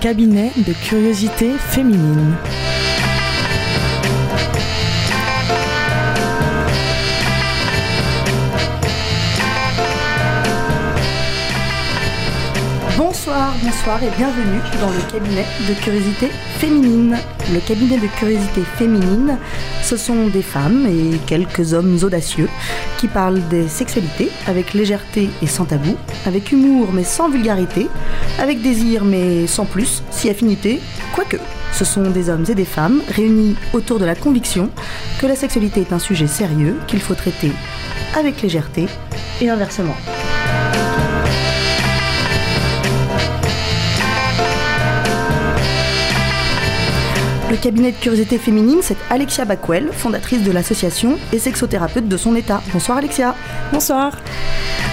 cabinet de curiosité féminine. Bonsoir, bonsoir et bienvenue dans le cabinet de curiosité féminine. Le cabinet de curiosité féminine, ce sont des femmes et quelques hommes audacieux qui parlent des sexualités avec légèreté et sans tabou, avec humour mais sans vulgarité, avec désir mais sans plus, si affinité, quoique. Ce sont des hommes et des femmes réunis autour de la conviction que la sexualité est un sujet sérieux qu'il faut traiter avec légèreté et inversement. Cabinet de curiosité féminine, c'est Alexia Backwell, fondatrice de l'association et sexothérapeute de son état. Bonsoir Alexia. Bonsoir.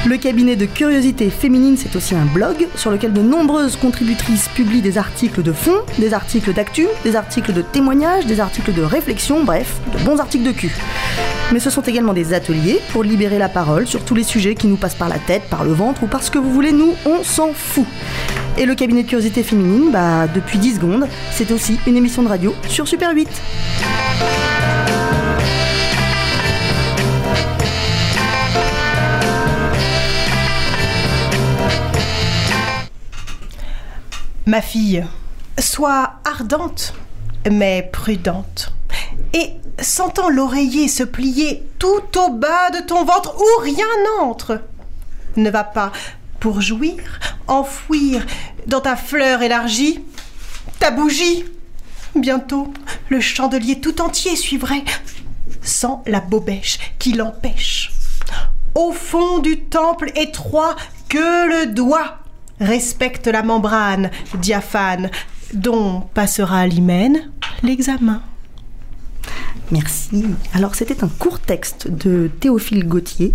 Le cabinet de curiosité féminine, c'est aussi un blog sur lequel de nombreuses contributrices publient des articles de fond, des articles d'actu, des articles de témoignages, des articles de réflexion, bref, de bons articles de cul. Mais ce sont également des ateliers pour libérer la parole sur tous les sujets qui nous passent par la tête, par le ventre ou parce que vous voulez, nous, on s'en fout. Et le cabinet de curiosité féminine, bah, depuis 10 secondes, c'est aussi une émission de radio sur Super 8. Ma fille, sois ardente, mais prudente. Et sentant l'oreiller se plier tout au bas de ton ventre où rien n'entre, ne va pas, pour jouir, enfouir dans ta fleur élargie ta bougie. Bientôt, le chandelier tout entier suivrait, sans la bobèche qui l'empêche. Au fond du temple étroit, que le doigt respecte la membrane diaphane dont passera l'hymen l'examen. Merci. Alors c'était un court texte de Théophile Gauthier,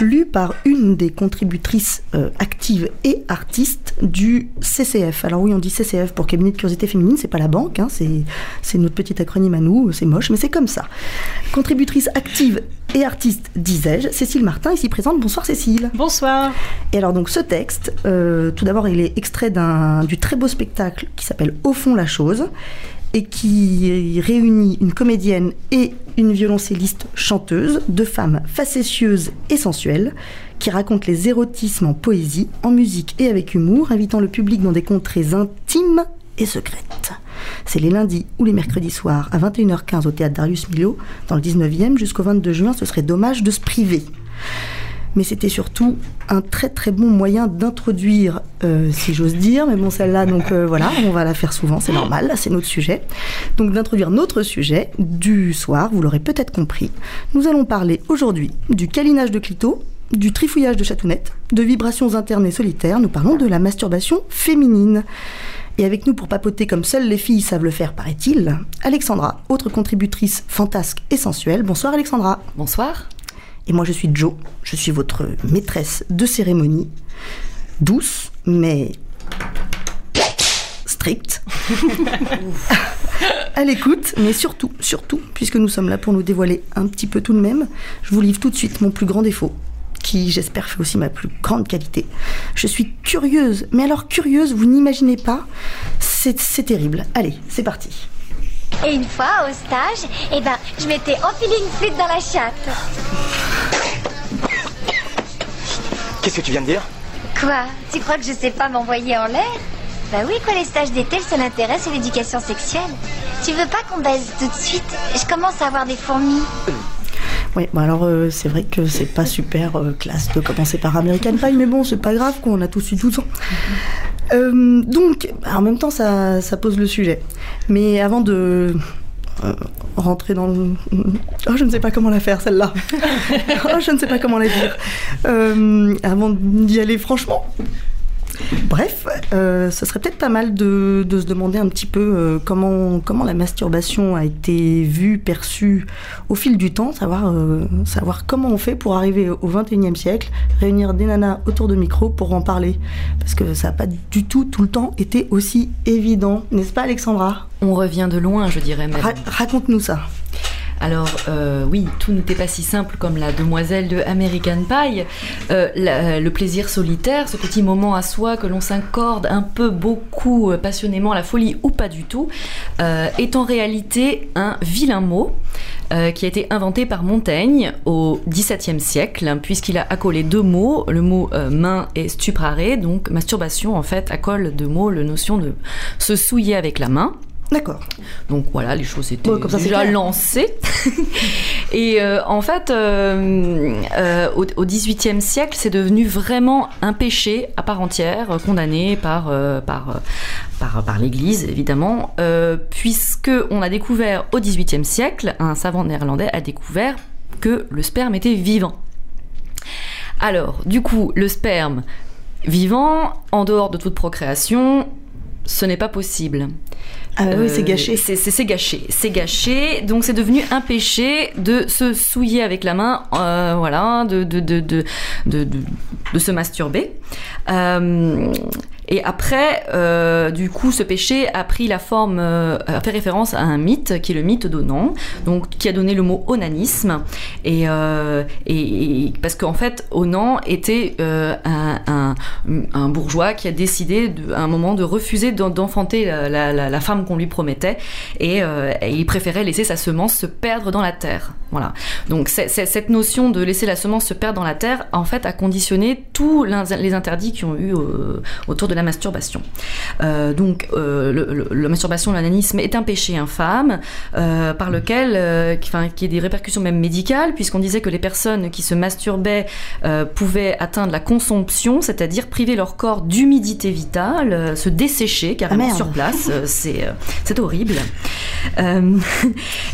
lu par une des contributrices euh, actives et artistes du CCF. Alors oui, on dit CCF pour cabinet de curiosité féminine, c'est pas la banque, hein, c'est notre petit acronyme à nous, c'est moche, mais c'est comme ça. Contributrice active et artiste, disais-je, Cécile Martin, ici présente. Bonsoir Cécile. Bonsoir. Et alors donc ce texte, euh, tout d'abord il est extrait du très beau spectacle qui s'appelle Au fond la chose et qui réunit une comédienne et une violoncelliste chanteuse, deux femmes facétieuses et sensuelles, qui racontent les érotismes en poésie, en musique et avec humour, invitant le public dans des contrées intimes et secrètes. C'est les lundis ou les mercredis soirs à 21h15 au théâtre Darius Milhaud, dans le 19e, jusqu'au 22 juin, ce serait dommage de se priver mais c'était surtout un très très bon moyen d'introduire, euh, si j'ose dire, mais bon celle-là, donc euh, voilà, on va la faire souvent, c'est normal, c'est notre sujet. Donc d'introduire notre sujet du soir, vous l'aurez peut-être compris. Nous allons parler aujourd'hui du câlinage de clito, du trifouillage de chatounette, de vibrations internes et solitaires, nous parlons de la masturbation féminine. Et avec nous pour papoter comme seules les filles savent le faire, paraît-il, Alexandra, autre contributrice fantasque et sensuelle. Bonsoir Alexandra. Bonsoir. Et moi, je suis Jo. Je suis votre maîtresse de cérémonie. Douce, mais stricte. à l'écoute, mais surtout, surtout, puisque nous sommes là pour nous dévoiler un petit peu tout de même, je vous livre tout de suite mon plus grand défaut, qui j'espère fait aussi ma plus grande qualité. Je suis curieuse, mais alors curieuse, vous n'imaginez pas, c'est terrible. Allez, c'est parti. Et une fois, au stage, eh ben, je m'étais enfilé une flûte dans la chatte. Qu'est-ce que tu viens de dire? Quoi? Tu crois que je sais pas m'envoyer en l'air? Bah oui, quoi, les stages d'été, le seul intérêt, c'est l'éducation sexuelle. Tu veux pas qu'on baise tout de suite? Je commence à avoir des fourmis. Oui, bah alors euh, c'est vrai que c'est pas super euh, classe de commencer par American Pie, mais bon, c'est pas grave, quoi, on a tous eu 12 ans. Euh, donc, en même temps, ça, ça, pose le sujet. Mais avant de rentrer dans le... Oh, je ne sais pas comment la faire, celle-là. oh, je ne sais pas comment la dire. avant d'y aller franchement, Bref, euh, ce serait peut-être pas mal de, se demander un petit peu euh, comment, comment la masturbation a été vue, perçue au fil du temps, savoir, euh, savoir comment on fait pour arriver au 21e siècle, réunir des nanas autour de micro pour en parler. Parce que ça n'a pas du tout, tout le temps, été aussi évident, n'est-ce pas Alexandra? On revient de loin, je dirais même. Raconte-nous ça. Alors euh, oui, tout n'était pas si simple comme la demoiselle de American Pie. Euh, le plaisir solitaire, ce petit moment à soi que l'on s'accorde un peu, beaucoup, euh, passionnément, la folie ou pas du tout, est en réalité un vilain mot qui a été inventé par Montaigne au XVIIe siècle, hein, puisqu'il a accolé deux mots, le mot main et stuprare, donc masturbation en fait accole deux mots, la notion de se souiller avec la main. D'accord. Donc voilà, les choses étaient Ouais, comme ça, c'est déjà lancées. Et euh, en fait, euh, euh, au, XVIIIe siècle, c'est devenu vraiment un péché à part entière, condamné par, par, par, par l'Église, évidemment, puisque on a découvert au XVIIIe siècle, un savant néerlandais a découvert que le sperme était vivant. Alors, du coup, le sperme vivant, en dehors de toute procréation, ce n'est pas possible. Ah bah oui, Euh, c'est gâché. C'est gâché. C'est gâché. Donc c'est devenu un péché de se souiller avec la main, euh, voilà, de, de, de, de, de, de- de se masturber. Et après, euh, du coup, ce péché a pris la forme, euh, a fait référence à un mythe qui est le mythe d'Onan, donc qui a donné le mot onanisme. Et, euh, parce qu'en fait, Onan était euh, un, bourgeois qui a décidé à un moment de refuser d'en- d'enfanter la, femme qu'on lui promettait, et, il préférait laisser sa semence se perdre dans la terre. Voilà. Donc cette notion de laisser la semence se perdre dans la terre, en fait, a conditionné tous les interdits qui ont eu autour de la masturbation. Euh, donc euh, le, le- la masturbation, l'ananisme est un péché infâme euh, par lequel, qui, enfin, qui a des répercussions même médicales, puisqu'on disait que les personnes qui se masturbaient pouvaient atteindre la consomption, c'est-à-dire priver leur corps d'humidité vitale, se dessécher carrément Ah, merde. sur place. C'est horrible.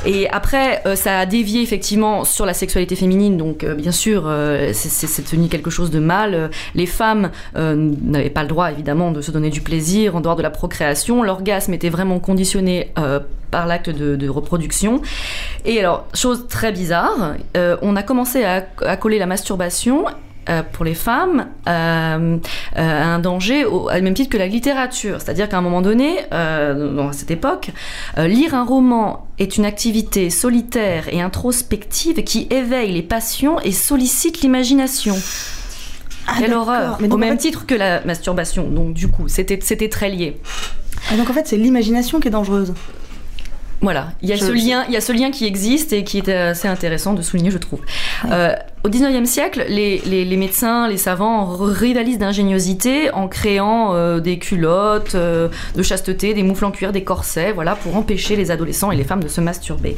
Et après, ça a dévié effectivement sur la sexualité féminine. Donc, bien sûr, c'est- devenu quelque chose de mal. Les femmes n'avaient pas le droit, évidemment, de se donner du plaisir en dehors de la procréation. L'orgasme était vraiment conditionné euh, par l'acte de, reproduction. Et alors, chose très bizarre, euh, on a commencé à, coller la masturbation euh, pour les femmes euh, euh, un danger au, même titre que la littérature. C'est-à-dire qu'à un moment donné, dans cette époque, lire un roman est une activité solitaire et introspective qui éveille les passions et sollicite l'imagination. Ah, Quelle horreur Mais Au même fait- titre que la masturbation. Donc du coup, c'était très lié. Ah, donc en fait, c'est l'imagination qui est dangereuse. Voilà, il y a Je- ce je- lien, il y a ce lien qui existe et qui est assez intéressant de souligner, je trouve. Euh, au 19e siècle, les, médecins, les savants rivalisent d'ingéniosité en créant euh, des culottes euh, de chasteté, des moufles en cuir, des corsets, voilà, pour empêcher les adolescents et les femmes de se masturber.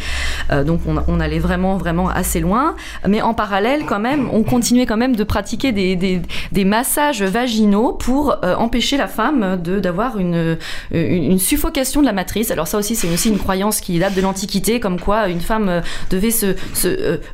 Euh, donc on, allait vraiment, vraiment assez loin. Mais en parallèle, quand même, on continuait quand même de pratiquer des, massages vaginaux pour empêcher la femme d'avoir une, une, suffocation de la matrice. Alors ça aussi, c'est aussi une croyance qui date de l'Antiquité, comme quoi une femme devait se,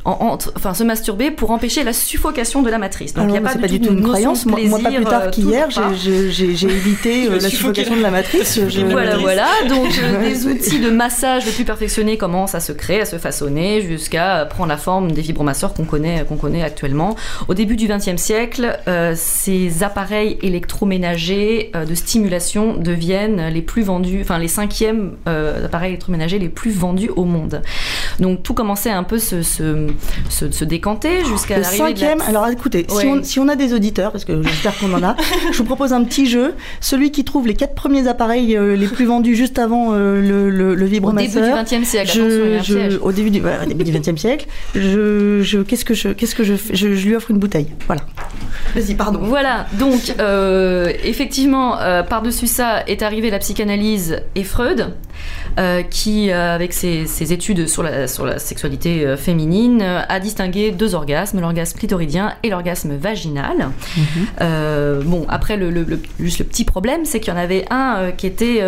enfin, se masturber pour empêcher la suffocation de la matrice. Donc il Alors, n'y a pas du tout une croyance. Moi, moi, pas plus tard euh, qu'hier, j'ai- évité euh, la suffocation de la matrice. Je- Voilà, voilà. Donc, euh, des outils de massage le plus perfectionnés commencent à se créer, à se façonner, jusqu'à prendre la forme des vibromasseurs qu'on connaît, qu'on connaît actuellement. Au début du XXe siècle, euh, ces appareils électroménagers euh, de stimulation deviennent les plus vendus, enfin les cinquièmes euh, appareils électroménagers les plus vendus au monde. Donc, tout commençait à un peu se, se, se, se décanter jusqu'à Le la- cinquième, alors écoutez, si, on, si on a des auditeurs, parce que j'espère qu'on en a, je vous propose un petit jeu. Celui qui trouve les quatre premiers appareils euh, les plus vendus juste avant euh, le, le, le Au début du vibromasseur. XXe siècle, Je, au début du, voilà, au début du 20e siècle, je, je, qu'est-ce que je, qu'est-ce que je fais? Je, lui offre une bouteille. Voilà. Vas-y, pardon. Voilà, donc euh, effectivement, par-dessus ça est arrivée la psychanalyse et Freud, euh, qui, euh, avec ses, ses études sur la, sur la sexualité euh, féminine, a distingué deux orgasmes, l'orgasme clitoridien et l'orgasme vaginal. Euh, bon, après, le, le- le- juste le petit problème, c'est qu'il y en avait un qui était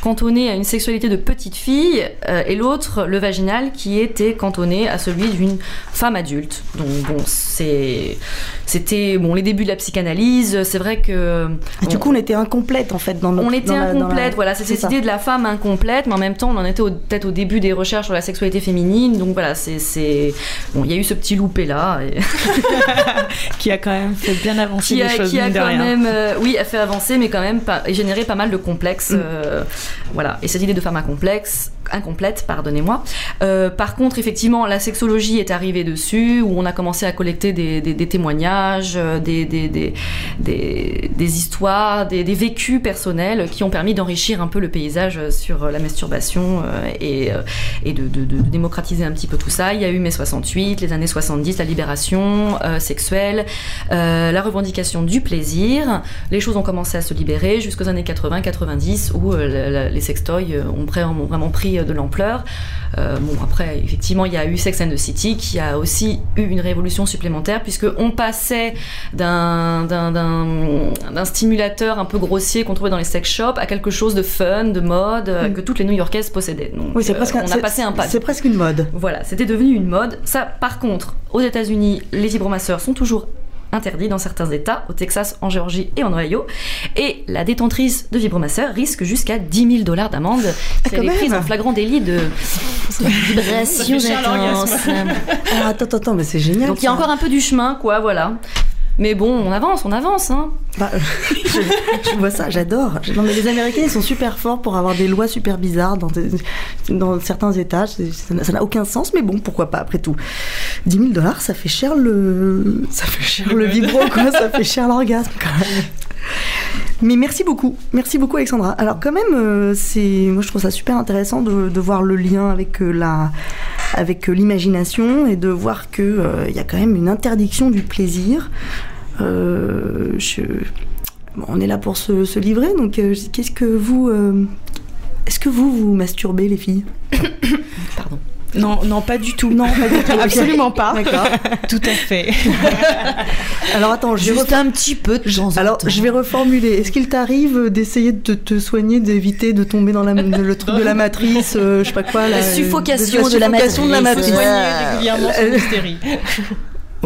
cantonné à une sexualité de petite fille et l'autre, le vaginal, qui était cantonné à celui d'une femme adulte. Donc bon, c'est, c'était bon les débuts de la psychanalyse. C'est vrai que Et du coup, on était incomplète en fait dans notre. on était dans la- dans la- incomplète, voilà, c'est cette ça. idée de la femme incomplète, mais en même temps, on en était peut-être au début des recherches sur la sexualité féminine, donc voilà, c'est, c'est... bon, il y a eu ce petit loupé là, et- qui a quand même fait bien avancer qui les a, choses, qui a quand rien. même, euh, oui, a fait avancer, mais quand même pas, et généré pas mal de complexes, Mm. euh, voilà. Et cette idée de femme incomplexe incomplète, pardonnez-moi. Euh, par contre, effectivement, la sexologie est arrivée dessus, où on a commencé à collecter des, témoignages, euh, des, histoires, des, vécus personnels qui ont permis d'enrichir un peu le paysage sur la masturbation euh, et, euh, de, démocratiser un petit peu tout ça. Il y a eu mai 68, les années 70, la libération euh, sexuelle, euh, la revendication du plaisir. Les choses ont commencé à se libérer jusqu'aux années 80-90 où euh, la- la- les sextoys euh, ont vraiment pris euh, de l'ampleur. Euh, bon, après, effectivement, il y a eu Sex and the City qui a aussi eu une révolution supplémentaire puisque on passait d'un stimulateur un peu grossier qu'on trouvait dans les sex shops à quelque chose de fun, de mode, euh, que toutes les New-Yorkaises possédaient. Donc, Oui, c'est euh, presque, un- on a passé un pas. C'est presque une mode. Voilà, c'était devenu une mode. Ça, par contre, aux États-Unis, les vibromasseurs sont toujours interdits dans certains États, au Texas, en Géorgie et en Ohio. Et la détentrice de vibromasseur risque jusqu'à 10 000 dollars d'amende si elle est prise en flagrant délit de, vibration intense. Ah, attends, attends, mais c'est génial. Donc il y a encore un peu du chemin, quoi, voilà. Mais bon, on avance, on avance, hein. Bah, je, je vois ça, j'adore. Non, mais les Américains, ils sont super forts pour avoir des lois super bizarres dans, des- dans certains États. C'est- Ça n'a- ça n'a aucun sens, mais bon, pourquoi pas après tout. 10 000 dollars, ça fait cher le, ça fait cher le vibro, quoi. Ça fait cher l'orgasme, quand même. Mais merci beaucoup, merci beaucoup Alexandra. Alors quand même, euh, c'est, moi je trouve ça super intéressant de, voir le lien avec euh, la, avec euh, l'imagination et de voir que il y a quand même une interdiction du plaisir. On est là pour se, livrer, donc qu'est-ce que vous, est-ce que vous vous masturbez les filles? Pardon. Non, non, pas du tout. Non, pas du tout. Absolument pas. D'accord. Tout à fait. Alors attends, je vais Juste un petit peu de temps en Alors, temps. je vais reformuler. Est-ce qu'il t'arrive d'essayer de te, soigner, d'éviter de tomber dans la, le truc de la matrice, euh, je sais pas quoi, La la, suffocation de la suffocation de la matrice. matrice. Soigner régulièrement son hystérie.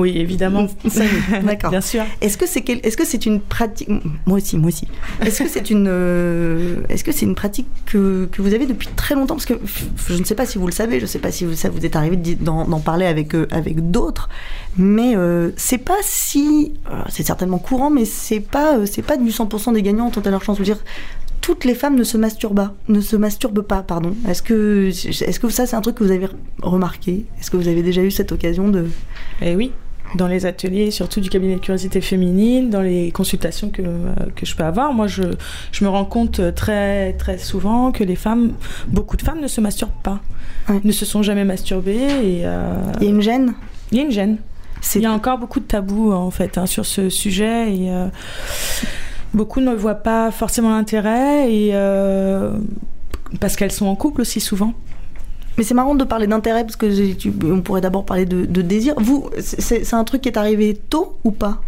Oui, évidemment. D'accord. Bien sûr. Est-ce que c'est quel- est-ce que c'est une pratique Moi aussi, moi aussi. Est-ce que c'est une euh, est-ce que c'est une pratique que, que vous avez depuis très longtemps? Parce que je ne sais pas si vous le savez, je ne sais pas si vous, ça vous est arrivé d'en parler avec euh, avec d'autres, mais euh, c'est pas si euh, c'est certainement courant, mais c'est pas c'est pas du 100% des gagnants ont à leur chance. Je veux dire. Toutes les femmes ne se masturbent pas, ne se masturbent pas, pardon. Est-ce que, est-ce que ça c'est un truc que vous avez remarqué? Est-ce que vous avez déjà eu cette occasion de Et oui, dans les ateliers, surtout du cabinet de curiosité féminine, dans les consultations que, euh, que je peux avoir, moi je, je me rends compte très, très souvent que les femmes, beaucoup de femmes ne se masturbent pas, Ouais. ne se sont jamais masturbées et euh, Il y a une gêne? Il y a une gêne. Il y a encore beaucoup de tabous en fait hein, sur ce sujet et euh, beaucoup ne voient pas forcément l'intérêt et euh, parce qu'elles sont en couple aussi souvent. Mais c'est marrant de parler d'intérêt parce que on pourrait d'abord parler de, désir. Vous, c'est un truc qui est arrivé tôt ou pas?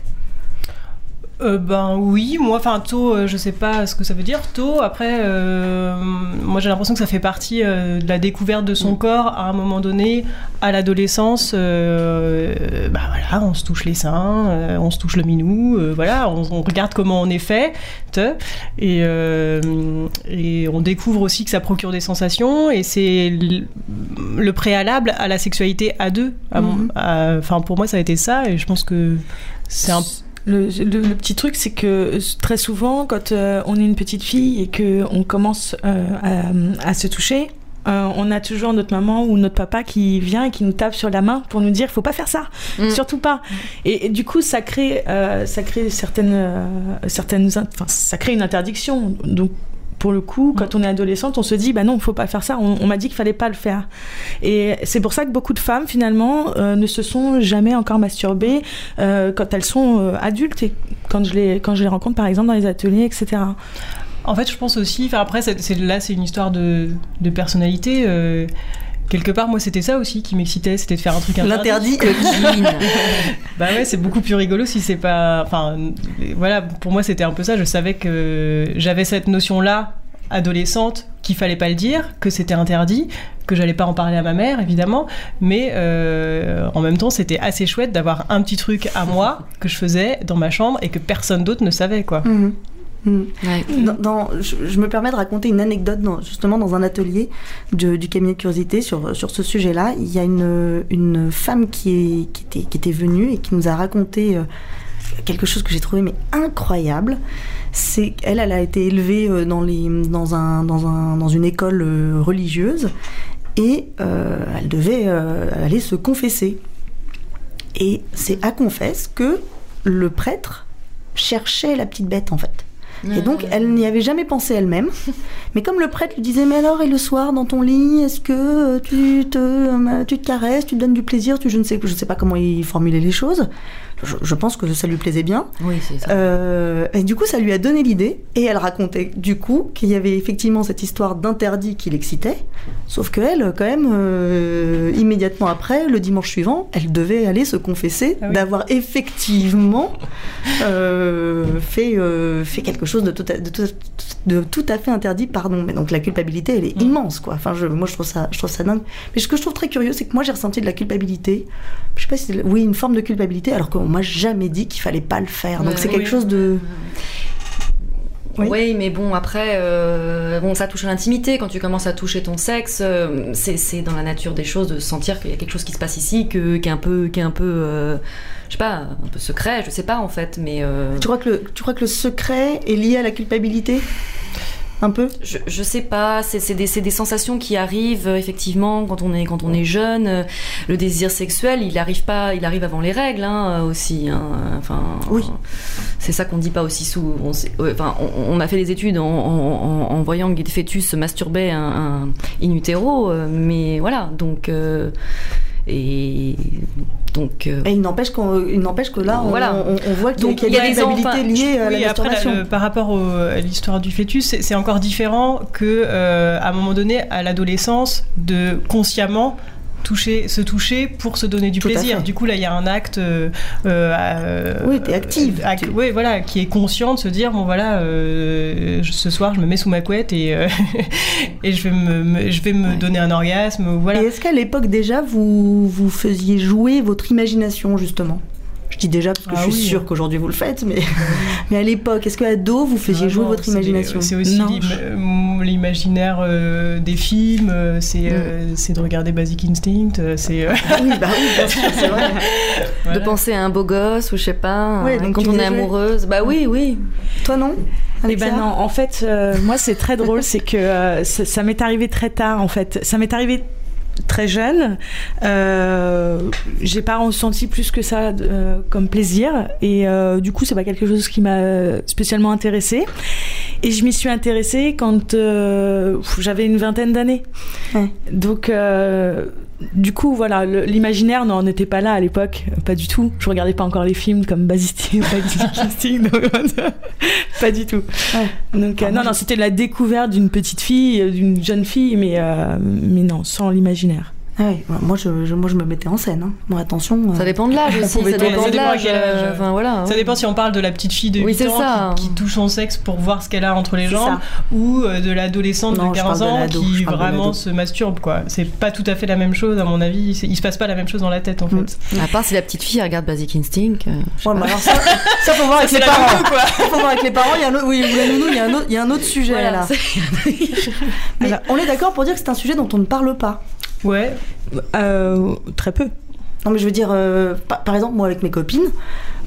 Euh, ben oui, moi, enfin tôt, euh, je sais pas ce que ça veut dire tôt. Après, euh, moi j'ai l'impression que ça fait partie de la découverte de son corps à un moment donné, à l'adolescence. bah voilà, on se touche les seins, on se touche le minou, voilà, on, on regarde comment on est fait, te, et, et on découvre aussi que ça procure des sensations et c'est le préalable à la sexualité à deux. Mhm. à- Enfin pour moi ça a été ça et je pense que c'est un Le, le- le petit truc, c'est que euh, très souvent, quand euh, on est une petite fille et que on commence euh, à, à se toucher, euh, on a toujours notre maman ou notre papa qui vient et qui nous tape sur la main pour nous dire faut pas faire ça, Mm. surtout pas. Et, et du coup, ça crée, ça crée certaines, certaines, enfin, ça crée une interdiction. Donc pour le coup, quand on est adolescente, on se dit bah non, faut pas faire ça. On, on m'a dit qu'il fallait pas le faire. Et c'est pour ça que beaucoup de femmes finalement euh, ne se sont jamais encore masturbées euh, quand elles sont euh, adultes et quand je les quand je les rencontre par exemple dans les ateliers, etc. En fait, je pense aussi. Enfin, après, c'est- là, c'est une histoire de, de personnalité. Quelque part, moi, c'était ça aussi qui m'excitait, c'était de faire un truc interdit. L'interdit. Bah ouais, c'est beaucoup plus rigolo si c'est pas. Enfin, voilà, pour moi, c'était un peu ça. Je savais que j'avais cette notion-là, adolescente, qu'il fallait pas le dire, que c'était interdit, que j'allais pas en parler à ma mère, évidemment. Mais euh, en même temps, c'était assez chouette d'avoir un petit truc à moi que je faisais dans ma chambre et que personne d'autre ne savait, quoi. Mhm. Ouais. Dans- dans- je, je me permets de raconter une anecdote dans- justement dans un atelier de- du cabinet de curiosité sur, sur ce sujet-là. Il y a une, une femme qui, est, qui, était, qui était venue et qui nous a raconté euh, quelque chose que j'ai trouvé mais incroyable. C'est qu'elle, elle a été élevée euh, dans, les, dans, un, dans, un, dans une école euh, religieuse et euh, elle devait euh, aller se confesser. Et c'est à confesse que le prêtre cherchait la petite bête en fait. Et donc, elle n'y avait jamais pensé elle-même. Mais comme le prêtre lui disait, mais alors, et le soir, dans ton lit, est-ce que euh, tu te, euh, tu te caresses, tu te donnes du plaisir, tu, je ne sais, je sais pas comment il formulait les choses. Je, je pense que ça lui plaisait bien. Oui, c'est ça. Euh, et du coup, ça lui a donné l'idée. Et elle racontait, du coup, qu'il y avait effectivement cette histoire d'interdit qui l'excitait. Sauf qu'elle, quand même, euh, immédiatement après, le dimanche suivant, elle devait aller se confesser Ah oui. d'avoir effectivement euh, fait, fait quelque chose de tout, à, de, tout, de tout à fait interdit, pardon. Mais donc la culpabilité, elle est Mm. immense, quoi. Enfin, je, moi, je trouve ça, je trouve ça dingue. Mais ce que je trouve très curieux, c'est que moi, j'ai ressenti de la culpabilité. Je sais pas si, oui, une forme de culpabilité, alors qu'on m'a jamais dit qu'il fallait pas le faire. Donc c'est quelque Oui. chose de. Oui. Oui. mais bon, après, euh, bon, ça touche à l'intimité. Quand tu commences à toucher ton sexe, euh, c'est dans la nature des choses de sentir qu'il y a quelque chose qui se passe ici, que, qui est un peu, qui est un peu, euh, je sais pas, un peu secret. Je sais pas en fait, mais euh, Tu crois que le, tu crois que le secret est lié à la culpabilité? Un peu je, je sais pas. C'est des, sensations qui arrivent euh, effectivement quand on est quand on est jeune. Euh, Le désir sexuel, il arrive pas, il arrive avant les règles hein, euh, aussi. hein. Enfin, Oui. C'est ça qu'on dit pas aussi sous. On, sait- enfin, on, on a fait des études en, en- en- en voyant que des fœtus se masturbaient un, un in utero, mais voilà. Donc euh, et donc. euh, Et il n'empêche que là, on, Voilà. on, on voit qu'il y a- y y des a des culpabilités enfants- liées à Oui, la après, là, masturbation. le- par rapport au- à l'histoire du fœtus, c'est c'est encore différent que euh, à un moment donné, à l'adolescence, de consciemment toucher, se toucher pour se donner du Tout plaisir. Du coup, là, il y a un acte. euh, euh, Oui, t'es active. euh, Tu- oui, voilà, qui est conscient de se dire bon, voilà, euh, ce soir, je me mets sous ma couette et, et je vais me, me- je vais me Ouais. donner un orgasme. Voilà. Et est-ce qu'à l'époque déjà, vous, vous faisiez jouer votre imagination justement? Je dis déjà parce que Ah je suis oui. sûre qu'aujourd'hui vous le faites, mais, mais à l'époque, est-ce qu'à dos, vous faisiez jouer Vraiment, votre imagination C'est aussi euh, l'imaginaire euh, des films, euh, c'est euh, c'est de regarder Basic Instinct, c'est euh, Ah Oui, bah oui, bien sûr, c'est vrai. voilà. De penser à un beau gosse ou je sais pas, Ouais, donc quand on est jouer. amoureuse. Bah oui, oui. Toi non Eh ben non, en fait, euh, moi c'est très drôle, c'est que euh, ça, ça m'est arrivé très tard en fait. Ça m'est arrivé très jeune. Euh, J'ai pas ressenti plus que ça euh, comme plaisir et euh, du coup c'est pas quelque chose qui m'a spécialement intéressée. Et je m'y suis intéressée quand euh, j'avais une vingtaine d'années. Ouais. Donc du coup voilà, l'imaginaire n'en était pas là à l'époque, pas du tout. Je regardais pas encore les films comme Instinct, donc, pas du tout. Donc euh, non, non, c'était la découverte d'une petite fille, euh, d'une jeune fille, mais euh, mais non, sans l'imaginaire. Ah oui, ouais, moi, je, je- moi je me mettais en scène. Hein. Bon, attention. euh, Ça dépend de l'âge aussi. Ça dépend Ça de l'âge. âge. euh, Enfin voilà. Ça dépend si on parle de la petite fille de 8 Oui, c'est ans ça. Qui, qui touche son sexe pour voir ce qu'elle a entre les jambes ou euh, de l'adolescente de je 15 parle de ans qui vraiment se masturbe quoi. C'est pas tout à fait la même chose à mon avis, il se passe pas la même chose dans la tête en Mm. fait. À part si la petite fille regarde Basic Instinct. euh, Ouais, alors ça, ça faut voir avec les parents. nounou, quoi. Ça, faut voir avec les parents. Il y a un autre, oui, ou la nounou, il y a un autre, il y a un autre sujet Voilà, là. c'est- Mais on est d'accord pour dire que c'est un sujet dont on ne parle pas. Ouais, Euh, très peu. Non, mais je veux dire, euh, par, par exemple, moi avec mes copines,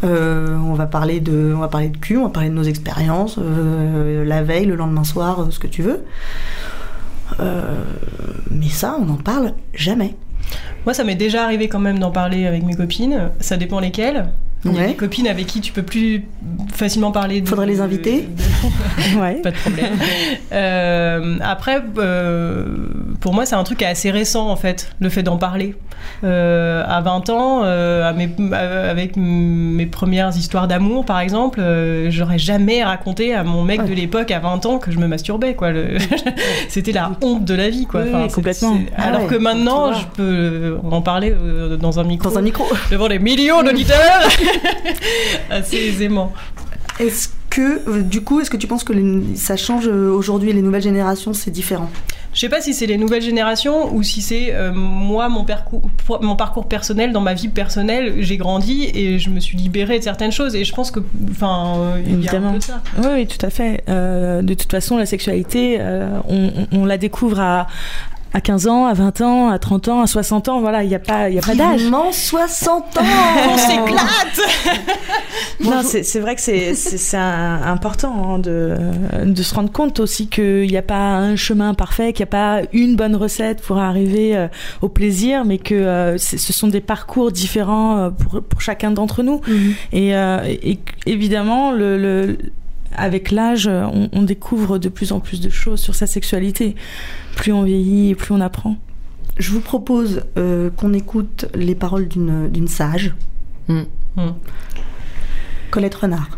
euh, on va parler de, on va parler de cul, on va parler de nos expériences, euh, la veille, le lendemain soir, euh, ce que tu veux. Euh, mais ça, on n'en parle jamais. moi ça m'est déjà arrivé quand même d'en parler avec mes copines. Ça dépend lesquelles. Il y a Ouais. des copines avec qui tu peux plus facilement parler. De, Faudrait les inviter. de- Ouais. pas de problème. Euh, après, euh, pour moi, c'est un truc assez récent en fait, le fait d'en parler. Euh, à 20 ans, euh, à mes- avec mes premières histoires d'amour, par exemple, j'aurais jamais raconté à mon mec Ouais. de l'époque à 20 ans que je me masturbais. Quoi. Le- C'était la honte de la vie. Quoi. Oui, Enfin, complètement. Ah Alors que maintenant, je peux en parler dans un micro, Dans un micro. devant des millions d'auditeurs, assez aisément. Est-ce que, euh, du coup, est-ce que tu penses que les- ça change euh, aujourd'hui les nouvelles générations, c'est différent? Je sais pas si c'est les nouvelles générations ou si c'est euh, moi mon parcours, mon parcours personnel dans ma vie personnelle. J'ai grandi et je me suis libérée de certaines choses et je pense que, enfin, euh, il y a un Évidemment. peu de ça. Oui, oui, tout à fait. Euh, de toute façon, la sexualité, euh, on, on- on la découvre à, à 15 ans, à 20 ans, à 30 ans, à 60 ans, voilà, il n'y a pas, il y a pas d'âge. Vivement 60 ans On s'éclate Non, c'est vrai que c'est- important hein, de, de se rendre compte aussi qu'il n'y a pas un chemin parfait, qu'il n'y a pas une bonne recette pour arriver euh, au plaisir, mais que euh, ce sont des parcours différents euh, pour, pour chacun d'entre nous. Et, euh, et- évidemment, le, le- avec l'âge, on, on découvre de plus en plus de choses sur sa sexualité. Plus on vieillit et plus on apprend. Je vous propose euh, qu'on écoute les paroles d'une d'une sage. Mm. Mm. Colette Renard.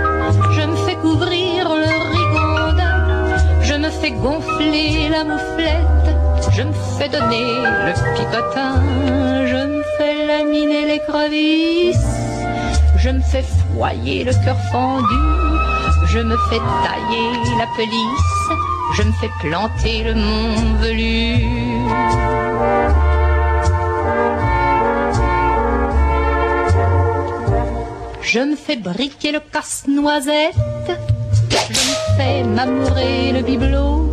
fais gonfler la mouflette, je me fais donner le picotin, je me fais laminer l'écrevisse, je me fais foyer le cœur fendu, je me fais tailler la pelisse, je me fais planter le mont velu. Je me fais briquer le casse-noisette, je me fais le bibelot,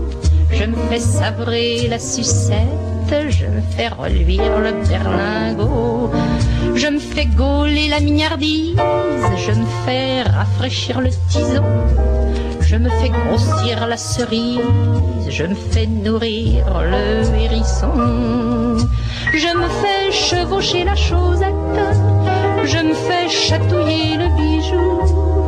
je me fais sabrer la sucette, je me fais reluire le berlingot, je me fais gauler la mignardise, je me fais rafraîchir le tison, je me fais grossir la cerise, je me fais nourrir le hérisson, je me fais chevaucher la chaussette, je me fais chatouiller le bijou,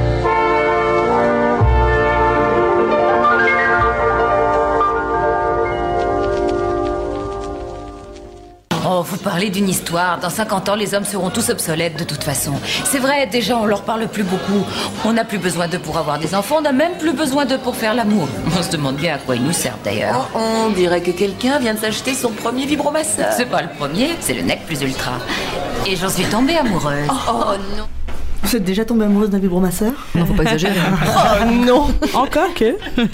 Oh, vous parlez d'une histoire. Dans 50 ans, les hommes seront tous obsolètes de toute façon. C'est vrai, déjà, on leur parle plus beaucoup. On n'a plus besoin d'eux pour avoir des enfants, on n'a même plus besoin d'eux pour faire l'amour. On se demande bien à quoi ils nous servent d'ailleurs. Oh, on dirait que quelqu'un vient de s'acheter son premier vibromasseur. C'est pas le premier, c'est le nec plus ultra. Et j'en suis tombée amoureuse. Oh non. Vous êtes déjà tombée amoureuse d'un vibromasseur? Non, faut pas exagérer. Oh non Encore que?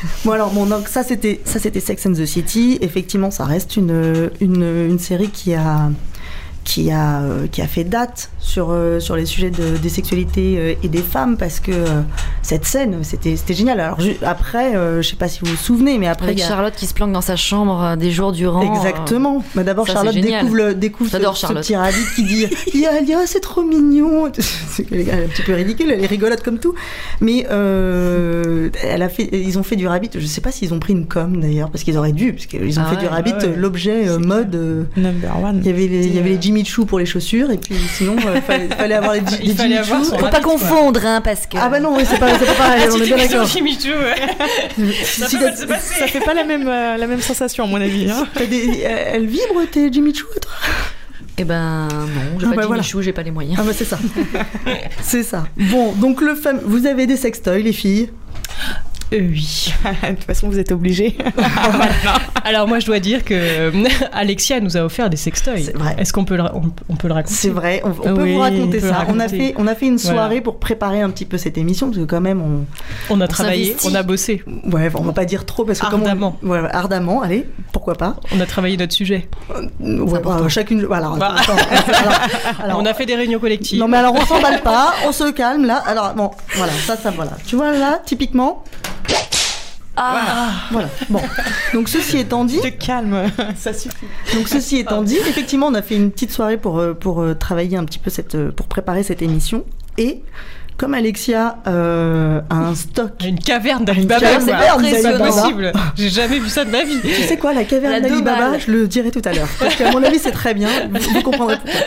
Bon alors bon donc ça c'était ça c'était Sex and the City. Effectivement ça reste une série qui a qui a euh, qui a fait date sur euh, sur les sujets de, des sexualités euh, et des femmes parce que euh, cette scène c'était c'était génial. Alors après euh, je sais pas si vous vous souvenez mais après Avec a- Charlotte qui se planque dans sa chambre euh, des jours durant. euh, Exactement. Mais d'abord, ça, Charlotte découvre, le- découvre ce, ce Charlotte. petit rabbit qui dit Lia, c'est trop mignon. C'est un petit peu ridicule, elle est rigolote comme tout. Mais euh, elle a fait, ils ont fait du rabbit. Je sais pas s'ils ont pris une com d'ailleurs, parce qu'ils auraient dû, parce qu'ils ont Ah fait ouais, du rabbit ouais, l'objet mode. euh, Number one. il y avait les, il y avait les Jimmy Choo pour les chaussures, et puis sinon, il fallait, fallait avoir les, Il les fallait Jimmy avoir Choo. son Faut pas confondre, hein, parce que. Ah bah non, c'est pas, pas pareil, on est bien d'accord. Jimmy Choo, ouais. Ça si peut. Ça fait pas la même, euh, la même sensation, à mon avis. hein. des- Elle vibre tes Jimmy Choo, toi? Eh ben non, j'ai Ah pas bah voilà. Michou, j'ai pas les moyens. Ah bah c'est ça. c'est ça. Bon, donc le fam... vous avez des sextoys, les filles? Euh, oui. de toute façon, vous êtes obligés. Alors moi je dois dire que euh, Alexia nous a offert des sextoys. C'est vrai. Est-ce qu'on peut le, on, on peut le raconter? C'est vrai, on, on peut Oui, vous raconter on peut ça. On a, fait, on a fait une Voilà. soirée pour préparer un petit peu cette émission, parce que quand même, on... On a travaillé, on a bossé, Ouais, on va pas dire trop, parce que comme Ardemment. Voilà, ardemment, allez, pourquoi pas. on a travaillé notre sujet. Ouais, bah, chacune... Voilà, Bah. attends, alors- alors- on a fait des réunions collectives. Non mais alors on s'emballe pas, on se calme là. Alors bon, voilà, ça, ça, voilà. Tu vois là, typiquement, Ah, Voilà. Bon. Donc ceci étant dit, Te calme, ça suffit. donc ceci étant dit, effectivement, on a fait une petite soirée pour euh, pour euh, travailler un petit peu cette euh, pour préparer cette émission et comme Alexia euh, a un stock Une caverne d'Alibaba. C'est pas possible. J'ai jamais vu ça de ma vie. Tu sais quoi, la caverne d'Alibaba, je le dirai tout à l'heure. Parce qu'à mon avis, c'est très bien. Vous, vous comprendrez pourquoi.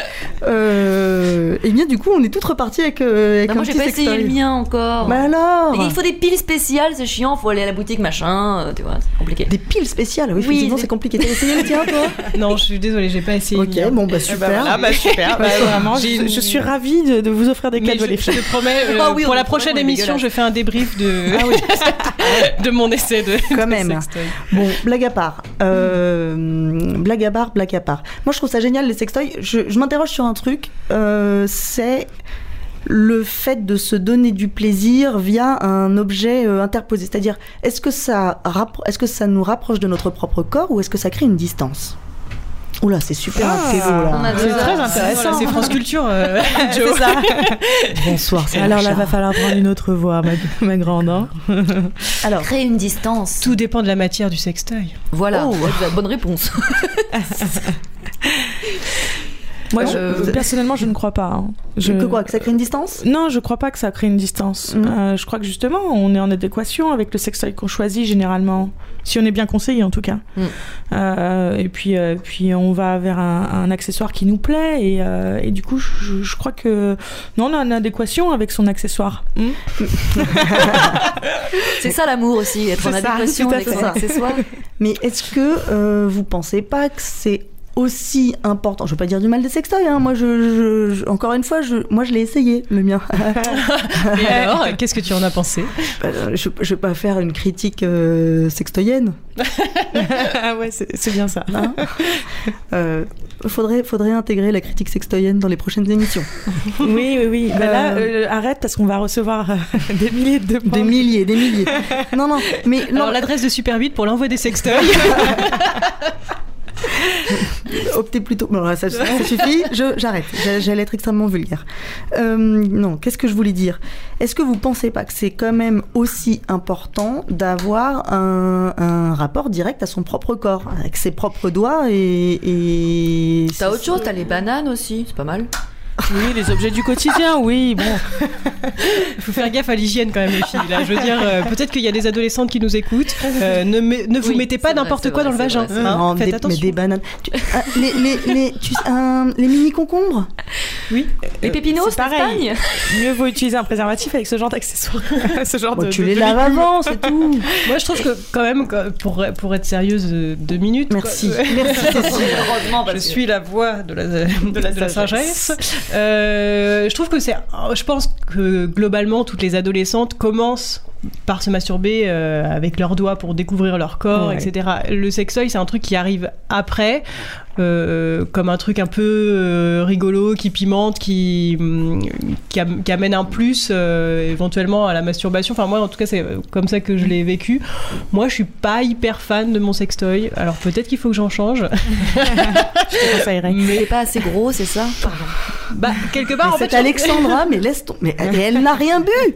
Euh, et bien, du coup, on est toutes reparties avec, euh, avec Bah, un moi j'ai pas essayé le mien encore. Bah alors Et il faut des piles spéciales, c'est chiant, faut aller à la boutique machin, euh, tu vois, c'est compliqué. Des piles spéciales, oui, Oui, des- c'est compliqué. T'as essayé le tien, toi? Non, je suis désolée, j'ai pas essayé. Ok, bon, bah super. ben voilà, bah super. Bah, Bah, vraiment, je, suis ravie de, de vous offrir des cadeaux, je, te promets, euh, Ah oui, pour la est prochaine émission, je fais un débrief de, de mon essai de, Quand de même. sextoy. Bon, blague à part. Euh, blague à part, blague à part. Moi, je trouve ça génial, les sextoys. Je, je m'interroge sur un truc. euh, c'est le fait de se donner du plaisir via un objet euh, interposé. C'est-à-dire, est-ce que, ça rappro- est-ce que ça nous rapproche de notre propre corps ou est-ce que ça crée une distance? Oula, c'est super Ah, là. C'est très intéressant. c'est France Culture, euh, Joe. Ça. Bonsoir, c'est Alors là, Richard. va falloir prendre une autre voix, ma, ma grande. hein. Alors, Créer une distance. Tout dépend de la matière du sextoy. Voilà, Oh. c'est la bonne réponse. Moi, je- euh, personnellement, je ne crois pas. hein. Je... que quoi Que ça crée une distance? Non, je crois pas que ça crée une distance. Euh, je crois que justement, on est en adéquation avec le sextoy qu'on choisit généralement, si on est bien conseillé en tout cas. Euh, et puis, euh, puis on va vers un, un accessoire qui nous plaît et, euh, et du coup, je, je crois que non, on est en adéquation avec son accessoire. Mhm. C'est ça l'amour aussi, être en ça, adéquation avec son ça. accessoire. Mais est-ce que euh, vous pensez pas que c'est aussi important Je veux pas dire du mal des sextoys. Hein. Moi, je, je- je- encore une fois, je, moi, je l'ai essayé le mien. Et alors, qu'est-ce que tu en as pensé? Bah, je, je vais pas faire une critique euh, sextoyenne. ah ouais, c'est bien ça. Hein? Euh, faudrait, faudrait intégrer la critique sextoyenne dans les prochaines émissions. oui, oui, oui. Bah là, Euh, euh, arrête parce qu'on va recevoir des milliers de demandes. Des milliers, des milliers. Non, non, mais l'adresse de Super 8 pour l'envoi des sextoys. optez plutôt. Bon, ça, ça suffit, je- j'arrête. J'a- J'allais être extrêmement vulgaire. Euh, non, qu'est-ce que je voulais dire? Est-ce que vous pensez pas que c'est quand même aussi important d'avoir un, un rapport direct à son propre corps, avec ses propres doigts et. et T'as autre chose, t'as les bananes aussi, c'est pas mal. Oui, les objets du quotidien, oui. Bon, Il faut faire gaffe à l'hygiène quand même, les filles. Là, je veux dire, euh, peut-être qu'il y a des adolescentes qui nous écoutent. Euh, ne, me- ne vous Oui, mettez pas n'importe quoi vrai, dans le vagin. vrai, c'est hein. Non, Faites des, mais attention. des bananes. Tu- ah, les, les, les, tu sais, un- les mini concombres oui. Les pépinos, c'est pareil. Mieux vaut utiliser un préservatif avec ce genre d'accessoires. ce genre Bon, de, Tu de- les de laves avant, c'est tout. Moi, je trouve que quand même, pour, pour être sérieuse euh, deux minutes. Merci. quoi, euh, Merci, Cécile. Heureusement, Je suis la voix de la, de la, de la sagesse. Euh, je trouve que c'est. Je pense que globalement, toutes les adolescentes commencent par se masturber euh, avec leurs doigts pour découvrir leur corps, Ouais. etc. Le sextoy, c'est un truc qui arrive après, euh, comme un truc un peu euh, rigolo, qui pimente, qui, hum, qui, am- qui amène un plus euh, éventuellement à la masturbation. Enfin, moi, en tout cas, c'est comme ça que je l'ai vécu. Moi, je suis pas hyper fan de mon sextoy. Alors, peut-être qu'il faut que j'en change. Je te conseillerais. C'est pas assez gros, c'est ça? Pardon. Bah, quelque Mais part, en c'est fait, je- Alexandra, mais laisse ton. Mais elle, elle n'a rien bu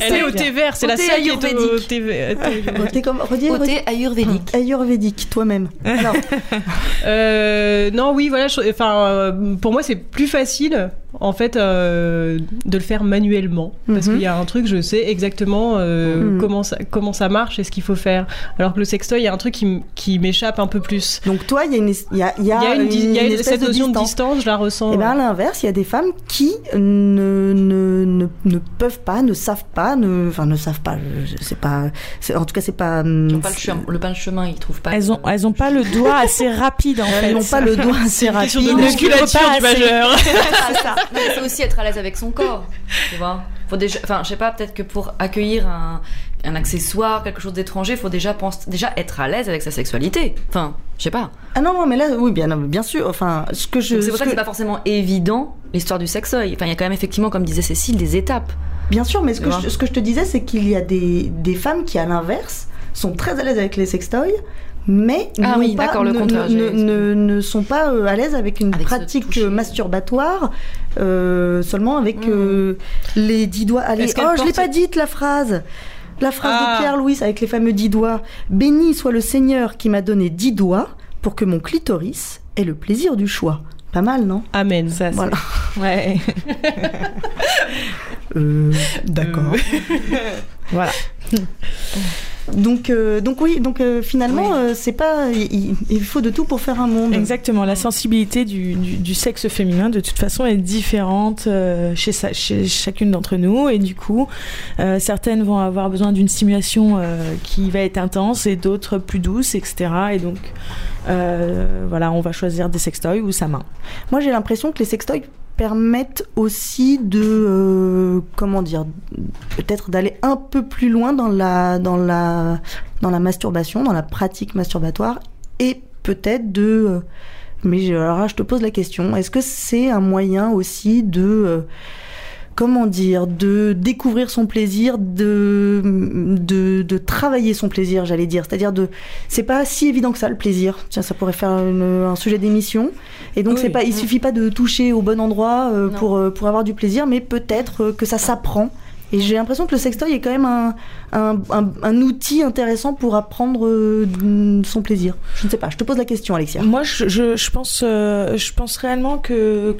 Elle est au thé vert, c'est Au la thé seule qui est au ayurvédique. thé vert. Redis, redis. Côté ayurvédique. Ayurvédique, toi-même. Alors, Euh, non, oui, voilà. Enfin, euh, pour moi, c'est plus facile, en fait, euh, de le faire manuellement, parce Mhm. qu'il y a un truc, je sais exactement euh, Mhm. comment ça comment ça marche et ce qu'il faut faire. Alors que le sextoy, il y a un truc qui, m'échappe un peu plus. donc toi, il y a une, il y a, il y a y a, une, y a une une- espèce cette notion de distance. distance, je la ressens. Et bien à l'inverse, il y a des femmes qui ne, ne, ne, ne peuvent pas, ne savent pas, ne, enfin ne savent pas. sais pas. c'est- En tout cas, c'est pas. hum, Ils ont pas le, chemin, le de chemin, ils trouvent pas. Elles ont, elles ont pas le doigt assez rapide en fait. Elles n'ont pas le doigt assez rapide. de ne musculature pas du assez. majeur. Ah, ça. C'est aussi être à l'aise avec son corps. Tu vois faut déjà, enfin, je sais pas, peut-être que pour accueillir un, un accessoire, quelque chose d'étranger, faut déjà pense, déjà être à l'aise avec sa sexualité. Enfin, je sais pas. Ah non, non, mais là, oui, bien, bien sûr. Enfin, ce que je. C'est pour ça que que- c'est pas forcément évident l'histoire du sextoy. Enfin, il y a quand même effectivement, comme disait Cécile, des étapes. Bien sûr, mais ce que, je, ce que je te disais, c'est qu'il y a des, des femmes qui, à l'inverse, sont très à l'aise avec les sextoys, mais Ah oui, pas- le ne, ne, j'ai- ne- ne sont pas euh, à l'aise avec une Avec pratique euh, masturbatoire, euh, seulement avec euh, les dix doigts. Allez, oh, je l'ai pas dite la phrase. La phrase Ah. de Pierre Louis avec les fameux dix doigts. Béni soit le Seigneur qui m'a donné dix doigts pour que mon clitoris ait le plaisir du choix. Pas mal, non? Amen. Ça, c'est- Voilà. Ouais. Euh, D'accord. voilà. Donc, euh, donc oui, donc euh, finalement, euh, c'est pas, il, faut de tout pour faire un monde. Exactement, la sensibilité du, du- du sexe féminin de toute façon est différente chez, sa- chez chacune d'entre nous et du coup certaines vont avoir besoin d'une stimulation qui va être intense et d'autres plus douce, etc. Et donc voilà, on va choisir des sextoys ou sa main. Moi, j'ai l'impression que les sextoys permettent aussi de, euh, comment dire, peut-être d'aller un peu plus loin dans la, dans la, dans la masturbation, dans la pratique masturbatoire, et peut-être de, euh, mais alors là, je te pose la question, est-ce que c'est un moyen aussi de, euh, comment dire, de découvrir son plaisir, de, de, de travailler son plaisir, j'allais dire. C'est-à-dire de, c'est pas si évident que ça le plaisir. Tiens, ça pourrait faire une- un sujet d'émission. Et donc Oui. c'est pas, il Mm. suffit pas de toucher au bon endroit euh, pour euh, pour avoir du plaisir, mais peut-être euh, que ça s'apprend. Et j'ai l'impression que le sextoy est quand même un, un, outil intéressant pour apprendre euh, son plaisir. Je ne sais pas, je te pose la question, Alexia. Moi, je, pense, euh, je pense réellement que,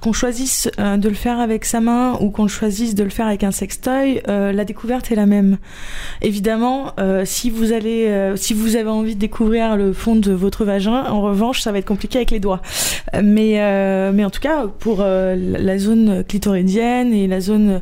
qu'on choisisse euh, de le faire avec sa main ou qu'on choisisse de le faire avec un sextoy, la découverte est la même. Évidemment, si vous allez, si vous avez envie de découvrir le fond de votre vagin, en revanche, ça va être compliqué avec les doigts. Mais, mais en tout cas, pour la zone clitoridienne et la zone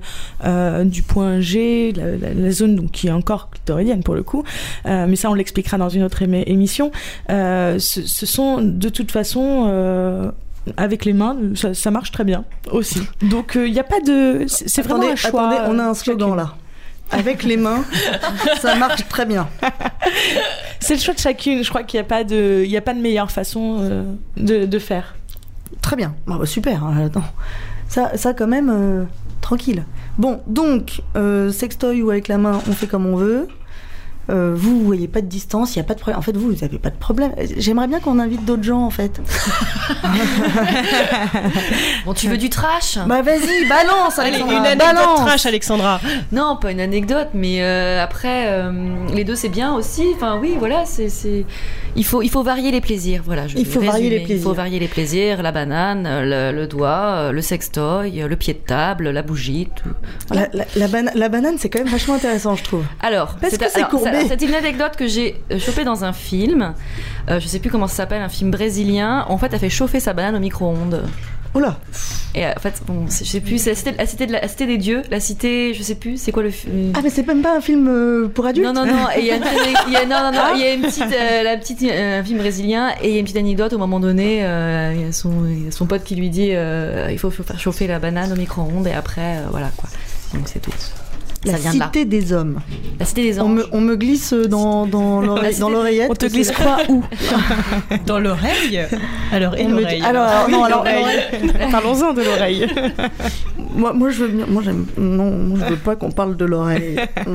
du point G, la, la- la zone donc qui est encore clitoridienne pour le coup, euh, mais ça on l'expliquera dans une autre émi- émission. Euh, ce, ce sont de toute façon euh, avec les mains, ça, ça marche très bien aussi. Donc il n'y a pas de, c'est vraiment un choix. attendez, on a un slogan chacune. là. Avec les mains, ça marche très bien. C'est le choix de chacune. Je crois qu'il n'y a pas de, il y a pas de meilleure façon euh, de, de faire. Très bien. Ah bah, super. hein, Attends. Ça, ça quand même, euh, tranquille. Bon, donc, euh, sextoy ou avec la main, on fait comme on veut. Euh, vous, vous voyez pas de distance, il y a pas de problème. En fait, vous, vous n'avez pas de problème. J'aimerais bien qu'on invite d'autres gens, en fait. Bon, tu veux du trash? Bah vas-y, balance, Allez, Alexandra, une anecdote balance. trash, Alexandra. Non, pas une anecdote, mais euh, après, euh, les deux c'est bien aussi. Enfin, oui, voilà, c'est... Il, faut, il faut varier les plaisirs. Voilà, je Il faut varier les plaisirs. Il faut varier les plaisirs. La banane, le, le doigt, euh, le sextoy, le pied de table, la bougie, tout. La, la- la bana- la banane, c'est quand même vachement intéressant, je trouve. Alors, Parce que c'est courbé. C'est une anecdote que j'ai euh, chopée dans un film. Euh, je sais plus comment ça s'appelle, un film brésilien. En fait, elle fait chauffer sa banane au micro-ondes. Oh là Et euh, en fait, bon, je sais plus, c'est la cité, la cité, de la, la cité des dieux, la cité, je sais plus, c'est quoi le film Ah, mais c'est même pas un film euh, pour adultes Non, non, non, et il y a une, y a- non, non, non, il y a une petite, euh, la petite, euh, un film brésilien, et il y a une petite anecdote, au moment donné, euh, il y a son, il y a son pote qui lui dit, euh, il faut faire chauffer la banane au micro-ondes, et après, euh, voilà, quoi. Donc c'est tout. La ça vient de là. cité des hommes. La cité des On me, on me glisse dans, dans l'oreillette. On te glisse quoi où Dans l'oreille Alors, et On me dit- l'oreille alors, alors, Oui, non, alors, l'oreille. Parlons-en de l'oreille. Moi, moi, je veux bien. Moi, j'aime. Non, moi, je veux pas qu'on parle de l'oreille. Mmh,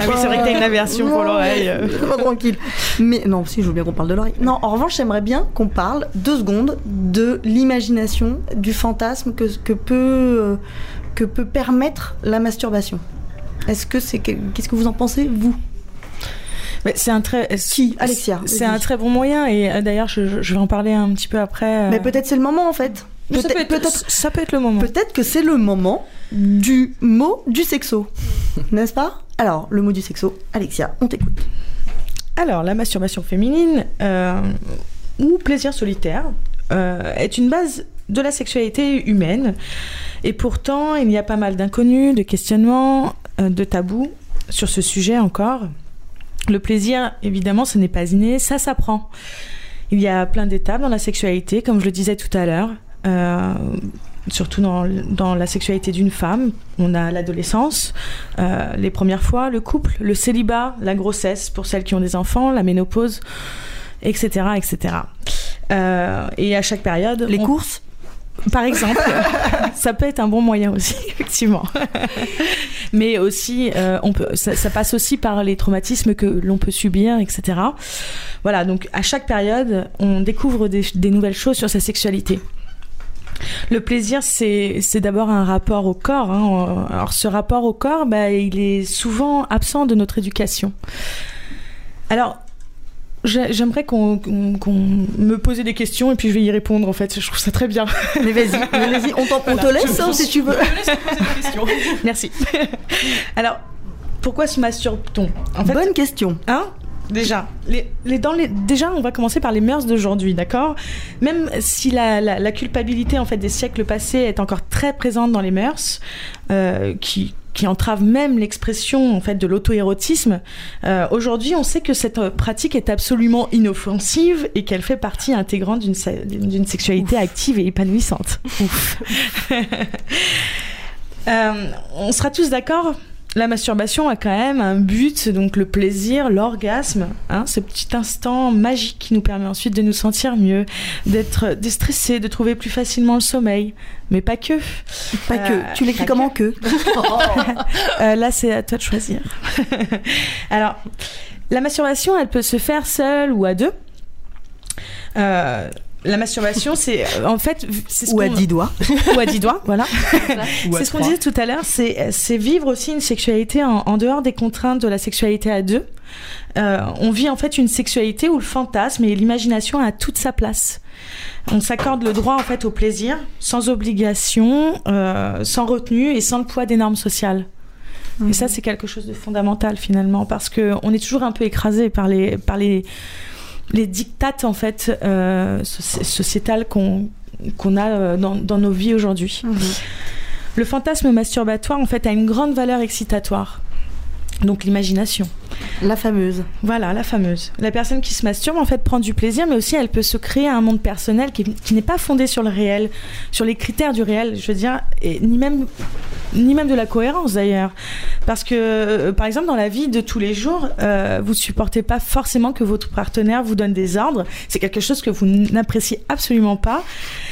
Ah oui, c'est vrai que t'as une aversion pour Non, l'oreille. Pas tranquille. Mais non, si, je veux bien qu'on parle de l'oreille. Non, en revanche, j'aimerais bien qu'on parle deux secondes de l'imagination, du fantasme que, que peut euh, que peut permettre la masturbation. Est-ce que c'est que- qu'est-ce que vous en pensez vous? C'est un très, Qui? Alexia. c'est un très bon moyen et euh, d'ailleurs je, je vais en parler un petit peu après. euh, Mais peut-être c'est le moment en fait. ça peut, Peut-être être, ça peut être le moment. peut-être que c'est le moment du mot du sexo, n'est-ce pas? Alors le mot du sexo, Alexia, on t'écoute. Alors, la masturbation féminine euh, ou plaisir solitaire euh, est une base de la sexualité humaine. Et pourtant, il y a pas mal d'inconnus, de questionnements, de tabous sur ce sujet encore. Le plaisir, évidemment, ce n'est pas inné, ça s'apprend. Il y a plein d'étapes dans la sexualité, comme je le disais tout à l'heure. Euh, surtout dans, dans la sexualité d'une femme. On a l'adolescence, euh, les premières fois, le couple, le célibat, la grossesse pour celles qui ont des enfants, la ménopause, etc. etc. Euh, et à chaque période... Les on- courses? Par exemple, ça peut être un bon moyen aussi, effectivement. Mais aussi, euh, on peut, ça, passe aussi par les traumatismes que l'on peut subir, etc. Voilà, donc à chaque période, on découvre des, nouvelles choses sur sa sexualité. Le plaisir, c'est d'abord un rapport au corps. hein. Alors ce rapport au corps, bah, il est souvent absent de notre éducation. Alors, j'aimerais qu'on me pose des questions et puis je vais y répondre en fait. Je trouve ça très bien. Mais vas-y, vas-y, on, on te laisse hein, si tu veux. je te laisse poser des questions. Merci. Alors, pourquoi se masturbe-t-on? En fait, Bonne question. Hein? Déjà, les, les- dans les, déjà, on va commencer par les mœurs d'aujourd'hui, d'accord? Même si la, la- la culpabilité en fait des siècles passés est encore très présente dans les mœurs, euh, qui qui entrave même l'expression en fait de l'auto-érotisme. euh, Aujourd'hui, on sait que cette euh, pratique est absolument inoffensive et qu'elle fait partie intégrante d'une se- sexualité active et épanouissante. Ouf. Euh, on sera tous d'accord? La masturbation a quand même un but, donc le plaisir, l'orgasme, hein, ce petit instant magique qui nous permet ensuite de nous sentir mieux, d'être déstressé, de trouver plus facilement le sommeil. Mais pas que. Pas Euh, que. Tu l'écris comment que? Euh, Là, c'est à toi de choisir. Alors, la masturbation, elle peut se faire seule ou à deux. Euh, la masturbation, c'est euh, en fait, ce Ou à 10 doigts. ou à 10 doigts, voilà. C'est ce qu'on disait tout à l'heure, c'est vivre aussi une sexualité en, en dehors des contraintes de la sexualité à deux. Euh, on vit en fait une sexualité où le fantasme et l'imagination a toute sa place. On s'accorde le droit en fait au plaisir, sans obligation, euh, sans retenue et sans le poids des normes sociales. Et ça, c'est quelque chose de fondamental finalement, parce que on est toujours un peu écrasé par les par les les dictates en fait euh, soci- sociétales qu'on qu'on a euh, dans, dans nos vies aujourd'hui. Le fantasme masturbatoire en fait a une grande valeur excitatoire. Donc l'imagination. La fameuse. Voilà, la fameuse. La personne qui se masturbe en fait prend du plaisir, mais aussi elle peut se créer un monde personnel qui, qui n'est pas fondé sur le réel, sur les critères du réel, je veux dire, et ni même ni même de la cohérence d'ailleurs. Parce que, euh, par exemple, dans la vie de tous les jours, euh, vous supportez pas forcément que votre partenaire vous donne des ordres. C'est quelque chose que vous n'appréciez absolument pas.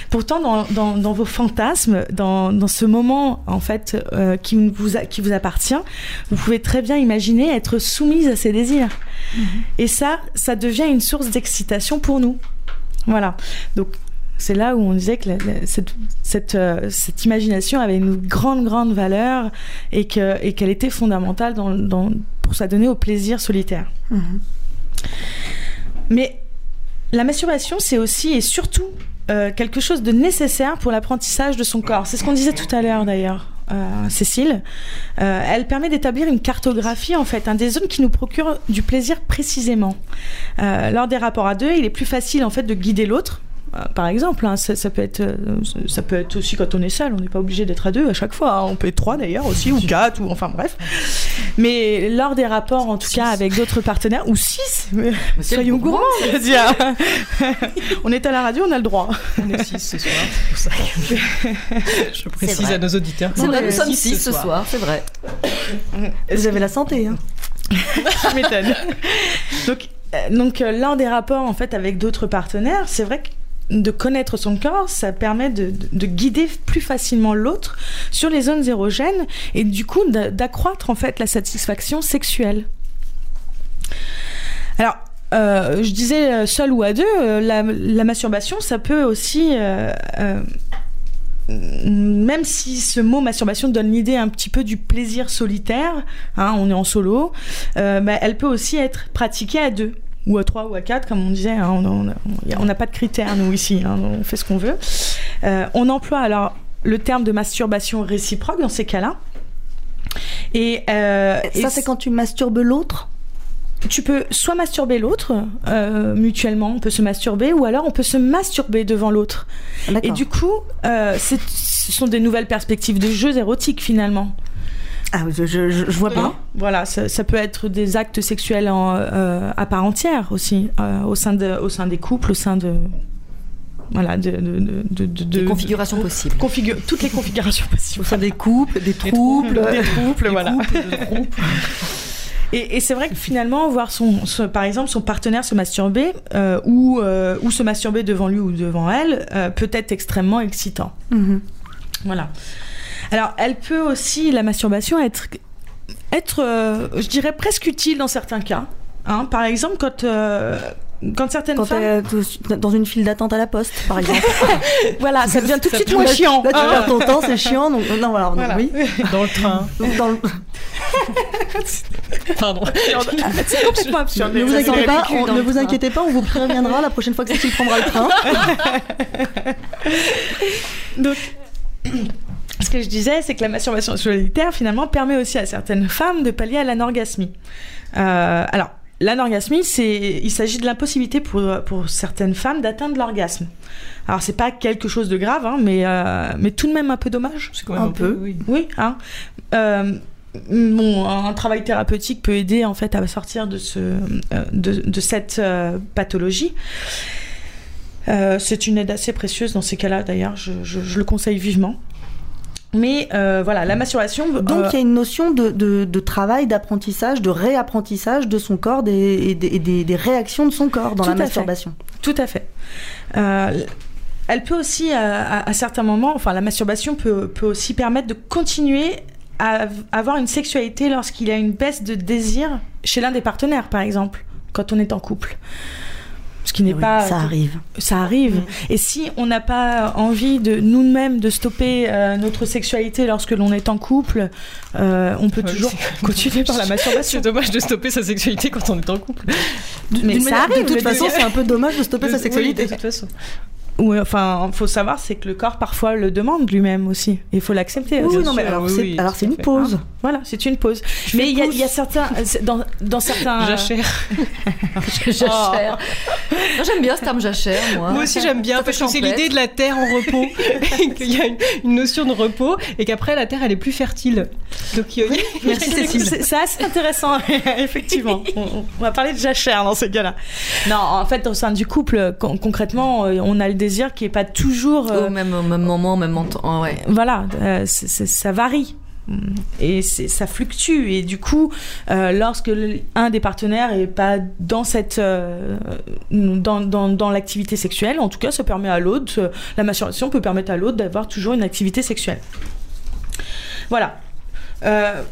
Pourtant, dans, dans, dans vos fantasmes, dans, dans ce moment en fait euh, qui vous a- qui vous appartient, vous pouvez très bien imaginer être soumise à ses désirs. Et ça, ça devient une source d'excitation pour nous. Voilà. Donc c'est là où on disait que la- la- cette, cette, euh, cette imagination avait une grande, grande valeur et que- et qu'elle était fondamentale dans, dans- pour s'adonner au plaisir solitaire. Mais la masturbation, c'est aussi et surtout euh, quelque chose de nécessaire pour l'apprentissage de son corps. C'est ce qu'on disait tout à l'heure d'ailleurs. Euh, Cécile, Euh, elle permet d'établir une cartographie en fait, hein, des zones qui nous procurent du plaisir précisément. Euh, lors des rapports à deux, il est plus facile en fait de guider l'autre. Euh, Par exemple, hein, ça, ça peut être, euh, ça peut être aussi quand on est seul. On n'est pas obligé d'être à deux à chaque fois. hein. On peut être trois d'ailleurs aussi, ou quatre, ou enfin bref. Mais lors des rapports, en tout cas avec d'autres partenaires, ou six, mais soyons gourmands, je veux dire. on est à la radio, on a le droit. On est six ce soir, c'est pour ça que je précise à nos auditeurs. C'est vrai, nous sommes six six ce soir, c'est vrai. Vous avez la santé. Hein. Je m'étonne. Donc, euh, donc euh, lors des rapports en fait avec d'autres partenaires, c'est vrai que de connaître son corps, ça permet de, de- de guider plus facilement l'autre sur les zones érogènes et du coup d'a- d'accroître en fait la satisfaction sexuelle. Alors, euh, je disais euh, seul ou à deux, euh, la, masturbation, ça peut aussi, même si ce mot masturbation donne l'idée un petit peu du plaisir solitaire, hein, on est en solo, bah, elle peut aussi être pratiquée à deux ou à trois ou à quatre, comme on disait. hein, on n'a pas de critères, nous, ici. hein, on fait ce qu'on veut. Euh, on emploie alors le terme de masturbation réciproque dans ces cas-là. Et, euh, Ça, c'est quand tu masturbes l'autre? Tu peux soit masturber l'autre euh, mutuellement, on peut se masturber, ou alors on peut se masturber devant l'autre. Et du coup, euh, ce sont des nouvelles perspectives de jeux érotiques finalement. Ah, je, je- je- je vois. Hein Voilà, ça, ça peut être des actes sexuels en, euh, à part entière aussi, euh, au, sein de, au sein des couples, au sein de. Voilà, de. de, de, de- de- Des configurations possibles. Configu- toutes les configurations possibles. Au sein des couples, des troubles. Des trouples, des voilà. couples. Et, et c'est vrai que finalement, voir son, son- par exemple son partenaire se masturber euh, ou, euh, ou se masturber devant lui ou devant elle euh, peut être extrêmement excitant. Mhm. Voilà. Alors, elle peut aussi, la masturbation, être, être euh, je dirais, presque utile dans certains cas. Hein, par exemple, quand, euh, quand certaines Quand femmes. dans une file d'attente à la poste, par exemple. voilà, ça devient tout de suite moins chiant. Là, tu hein. perds ton temps, c'est chiant. Donc, non, voilà, donc, Voilà. oui. Dans le train. Donc, dans le- Pardon. C'est complètement absurde. Ne vous inquiétez c'est pas, on- ne le vous train. inquiétez pas, on vous préviendra la prochaine fois que Cécile prendra le train. Donc, ce que je disais, c'est que la masturbation solitaire, finalement, permet aussi à certaines femmes de pallier à l'anorgasmie. Euh, alors, l'anorgasmie, c'est, il s'agit de l'impossibilité pour, pour certaines femmes d'atteindre l'orgasme. Alors, c'est pas quelque chose de grave, hein, mais, euh, mais tout de même un peu dommage. C'est quand même Un un, peu. peu. Oui. Oui, hein. Euh, bon, un travail thérapeutique peut aider en fait à sortir de, ce, de, de cette euh, pathologie. Euh, c'est une aide assez précieuse dans ces cas-là, d'ailleurs, je, je- je le conseille vivement. Mais euh, voilà, la masturbation. Donc euh, il y a une notion de, de- de travail, d'apprentissage, de réapprentissage de son corps des- et, des, et des- des réactions de son corps dans Tout la fait. masturbation. Tout à fait. Euh, elle peut aussi, à, à- certains moments, enfin, la masturbation peut, peut aussi permettre de continuer à avoir une sexualité lorsqu'il y a une baisse de désir chez l'un des partenaires, par exemple, quand on est en couple. Ce qui n'est Oui, pas. ça arrive. Ça arrive. Et si on n'a pas envie de nous-mêmes de stopper euh, notre sexualité lorsque l'on est en couple, euh, on peut Ouais, toujours continuer par la masturbation. C'est dommage de stopper sa sexualité quand on est en couple. Mais ça manière- arrive. De toute façon, c'est un peu dommage de stopper sa Oui, sexualité. de toute façon. Oui, enfin, faut savoir, c'est que le corps parfois le demande lui-même aussi. Il faut l'accepter. Oui, non, mais alors oui, c'est oui, alors c'est tout à une fait. pause. Voilà, c'est une pause. Mais il y, a- il y a certains, c'est- dans, dans certains. Jachère. Jachère. Moi, j'aime bien ce terme jachère, moi. Moi aussi j'aime bien Ça fait parce que c'est l'idée de la terre en repos, et qu'il y a une, une notion de repos et qu'après la terre elle est plus fertile. Donc il y a- Merci Cécile. C'est c'est assez intéressant, effectivement. On, on- va parler de jachère dans ces cas-là. Non, en fait, au sein du couple, con- concrètement, euh, on a le désir qui est pas toujours. euh, Au même, au même moment, au même temps. Ouais. voilà, euh, c'est- c'est- ça varie. Et c'est- ça fluctue. Et du coup, euh, lorsque un des partenaires est pas dans cette, euh, dans, dans, dans l'activité sexuelle, en tout cas, ça permet à l'autre, euh, la masturbation peut permettre à l'autre d'avoir toujours une activité sexuelle. Voilà. Euh,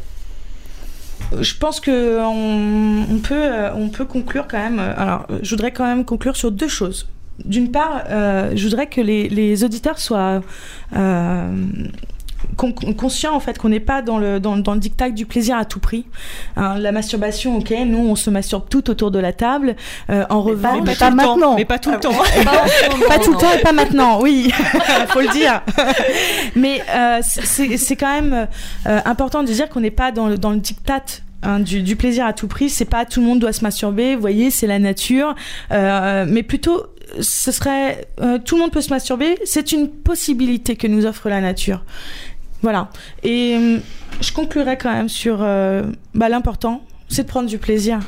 je pense que on, on peut, euh, on peut conclure quand même. euh, Alors, euh, je voudrais quand même conclure sur deux choses. D'une part, euh, je voudrais que les, les auditeurs soient euh, con- conscients en fait qu'on n'est pas dans le, dans, dans le dictat du plaisir à tout prix. Hein, la masturbation, ok, nous on se masturbe tout autour de la table. Euh, en revanche, mais pas maintenant. Mais pas tout le temps. pas tout le temps et pas maintenant, oui, faut le dire. Mais euh, c'est c'est quand même euh, important de dire qu'on n'est pas dans le, dans le diktat. hein, du, du plaisir à tout prix, c'est pas tout le monde doit se masturber, vous voyez, c'est la nature, Euh, mais plutôt ce serait euh, tout le monde peut se masturber, c'est une possibilité que nous offre la nature. Voilà. Et euh, je conclurai quand même sur euh, bah, l'important, c'est de prendre du plaisir.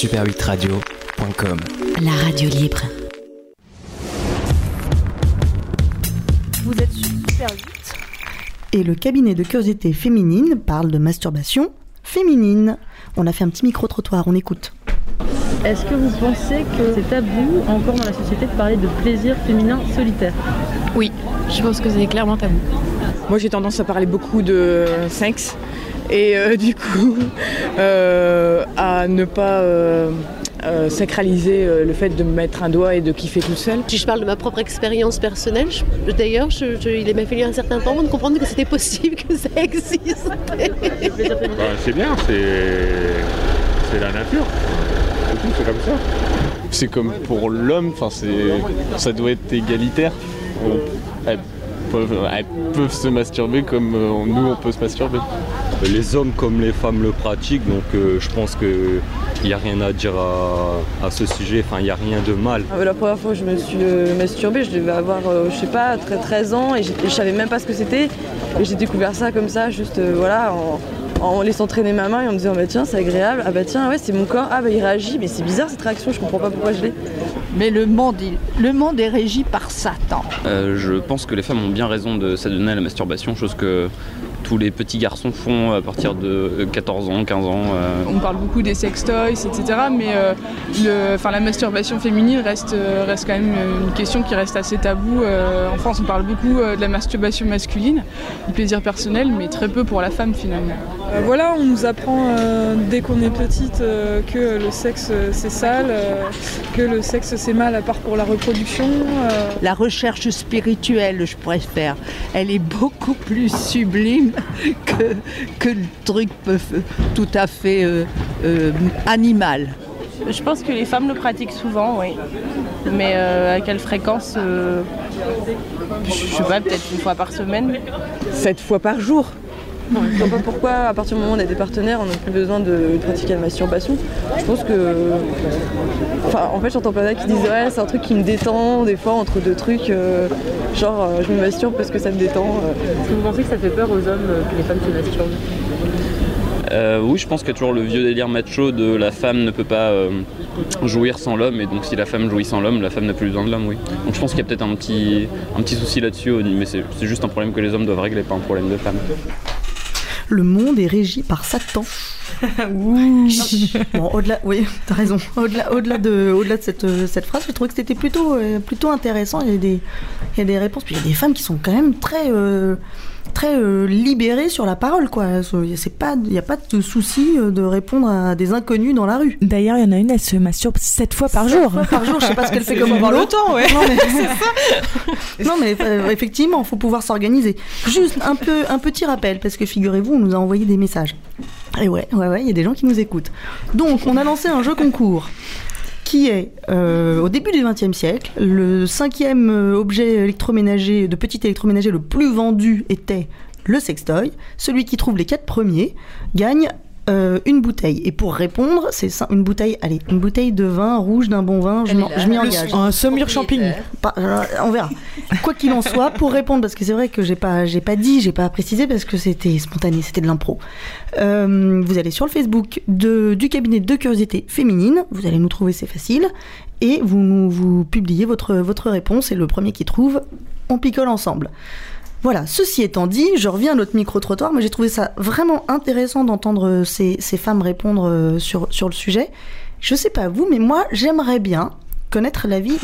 www.super8radio.com La radio libre. Vous êtes Super 8. Et le cabinet de curiosité féminine parle de masturbation féminine. On a fait un petit micro-trottoir, on écoute. Est-ce que vous pensez que c'est tabou encore dans la société de parler de plaisir féminin solitaire? Oui, je pense que c'est clairement tabou. Moi j'ai tendance à parler beaucoup de sexe et euh, du coup euh, à ne pas euh, euh, sacraliser euh, le fait de me mettre un doigt et de kiffer tout seul. Si je parle de ma propre expérience personnelle, je- d'ailleurs, je- je- il m'a fallu un certain temps avant de comprendre que c'était possible, que ça existe. Bah, c'est bien, c'est c'est la nature. C'est tout, c'est comme ça. C'est comme pour l'homme, ça doit être égalitaire. Elles, peuvent, elles peuvent se masturber comme euh, nous on peut se masturber. Les hommes comme les femmes le pratiquent, donc euh, je pense qu'il n'y a rien à dire à, à ce sujet, enfin il n'y a rien de mal. Ah, La première fois que je me suis euh, masturbée, je devais avoir, euh, je sais pas, 13 13 ans et, je savais même pas ce que c'était. Et j'ai découvert ça comme ça, juste euh, voilà, en, en laissant traîner ma main et en me disant bah tiens, c'est agréable, ah bah tiens, ouais, c'est mon corps, ah bah il réagit, mais c'est bizarre cette réaction, je comprends pas pourquoi je l'ai. Mais le monde, il- le monde est régi par Satan. Euh, je pense que les femmes ont bien raison de s'adonner à la masturbation, chose que tous les petits garçons font à partir de 14 ans, 15 ans. euh. On parle beaucoup des sextoys, etc. Mais euh, le, enfin, la masturbation féminine reste, euh, reste quand même une question qui reste assez taboue. Euh, en France, on parle beaucoup euh, de la masturbation masculine, du plaisir personnel, mais très peu pour la femme finalement. Euh, voilà, on nous apprend euh, dès qu'on est petite euh, que le sexe euh, c'est sale, euh, que le sexe c'est mal à part pour la reproduction. euh. La recherche spirituelle, je préfère, elle est beaucoup plus sublime que, que le truc peu- tout à fait euh, euh, animal. Je pense que les femmes le pratiquent souvent, oui. Mais euh, à quelle fréquence euh, Je sais pas, peut-être une fois par semaine. Sept fois par jour Je vois pas pourquoi, à partir du moment où on a des partenaires, on n'a plus besoin de pratiquer la masturbation. Je pense que. Enfin, en fait, j'entends plein qui disent Ouais, c'est un truc qui me détend, des fois, entre deux trucs. euh, genre, euh, je me masturbe parce que ça me détend. euh. Est-ce que vous pensez que ça fait peur aux hommes euh, que les femmes se masturbent? Euh, oui, je pense qu'il y a toujours le vieux délire macho de la femme ne peut pas euh, jouir sans l'homme, et donc si la femme jouit sans l'homme, la femme n'a plus besoin de l'homme, oui. Donc je pense qu'il y a peut-être un petit, un petit souci là-dessus, mais c'est c'est juste un problème que les hommes doivent régler, pas un problème de femme. Le monde est régi par Satan. bon, au-delà, oui, t'as raison. Au-delà, au-delà de, au-delà de cette, euh, cette phrase, je trouvais que c'était plutôt, euh, plutôt intéressant. Il y a des, il y a des réponses, puis il y a des femmes qui sont quand même très, euh, très euh, libéré sur la parole, quoi. C'est pas, il n'y a pas de souci euh, de répondre à des inconnus dans la rue. D'ailleurs, il y en a une, elle se masturbe 7 fois par jour. fois par jour, je sais pas ce qu'elle fait comme avoir le temps, ouais. Non mais, non, mais euh, effectivement, faut pouvoir s'organiser. Juste un peu, un petit rappel, parce que figurez-vous, on nous a envoyé des messages. Et ouais, ouais, ouais, il y a des gens qui nous écoutent. Donc, on a lancé un jeu concours qui est, euh, au début du XXe siècle, le cinquième euh, objet électroménager, de petit électroménager le plus vendu était le sextoy. Celui qui trouve les quatre premiers gagne euh, une bouteille. Et pour répondre, c'est une bouteille, allez, une bouteille de vin rouge d'un bon vin, je m'y le engage. Un saumur champignon. Pas- euh, on verra. Quoi qu'il en soit, pour répondre, parce que c'est vrai que j'ai pas, j'ai pas dit, j'ai pas précisé parce que c'était spontané, c'était de l'impro. Euh, vous allez sur le Facebook de, du cabinet de curiosité féminine, vous allez nous trouver, c'est facile, et vous nous vous publiez votre, votre réponse, et le premier qui trouve, on picole ensemble. Voilà, ceci étant dit, je reviens à notre micro-trottoir, mais j'ai trouvé ça vraiment intéressant d'entendre euh, ces, ces femmes répondre euh, sur, sur le sujet. Je sais pas vous, mais moi, j'aimerais bien connaître l'avis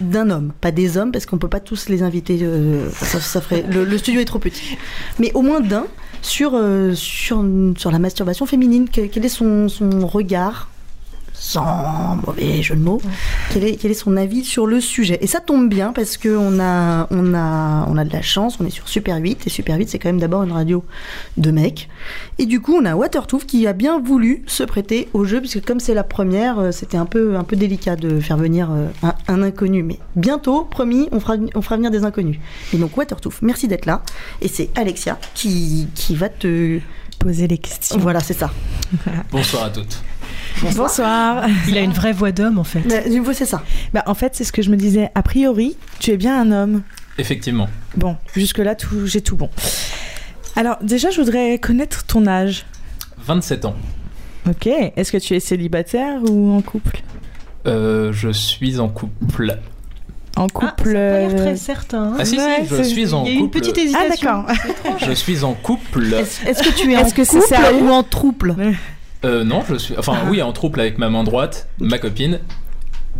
d'un homme, pas des hommes, parce qu'on peut pas tous les inviter, euh, ça, ferait, le, studio est trop petit, mais au moins d'un sur, sur, sur la masturbation féminine. Que- quel est son, son regard sans mauvais jeu de mots, quel est, quel est son avis sur le sujet? Et ça tombe bien parce qu'on a, on a, on a de la chance, on est sur Super 8, et Super 8 c'est quand même d'abord une radio de mecs. Et du coup on a Watertooth qui a bien voulu se prêter au jeu, puisque comme c'est la première, euh, c'était un peu, un peu délicat de faire venir euh, un, un inconnu. Mais bientôt, promis, on fera, on fera venir des inconnus. Et donc Watertooth, merci d'être là. Et c'est Alexia qui, qui va te... Poser les questions. Voilà, c'est ça. Bonsoir à toutes. Bonsoir. Il a une vraie voix d'homme en fait. c'est ça. Bah, en fait, c'est ce que je me disais. A priori, tu es bien un homme. Effectivement. Bon, jusque-là, tout, j'ai tout bon. Alors, déjà, je voudrais connaître ton âge. 27 ans. Ok. Est-ce que tu es célibataire ou en couple? Euh, je suis en couple. En couple. Ah, ça a pas l'air euh, très certain. hein. Ah si, si, je c'est- suis en Il y a une couple. petite hésitation. Ah, d'accord. Je suis en couple. Est-ce que tu es Est-ce en que c'est couple ou en trouble? Euh, non, je suis. Enfin, oui, en trouble avec ma main droite, ma copine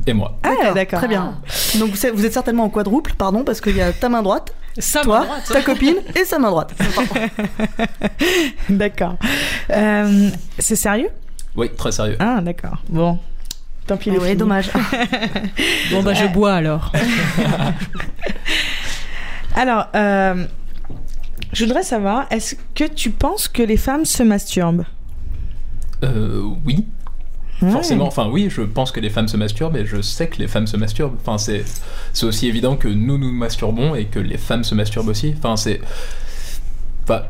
et moi. Ah, d'accord. Très bien. Donc vous êtes, vous êtes certainement en quadruple, pardon, parce qu'il y a ta main droite, Sa main toi, droite. ta copine et sa main droite. D'accord. Euh, c'est sérieux? Oui, très sérieux. Ah, d'accord. Bon. Tant pis, Ah filles. dommage. Bon bah je bois alors. Alors, euh, je voudrais savoir, est-ce que tu penses que les femmes se masturbent? Euh, oui. Ouais. Forcément, enfin oui, je pense que les femmes se masturbent et je sais que les femmes se masturbent. Enfin, c'est c'est aussi évident que nous nous masturbons et que les femmes se masturbent aussi. Enfin, c'est. Enfin,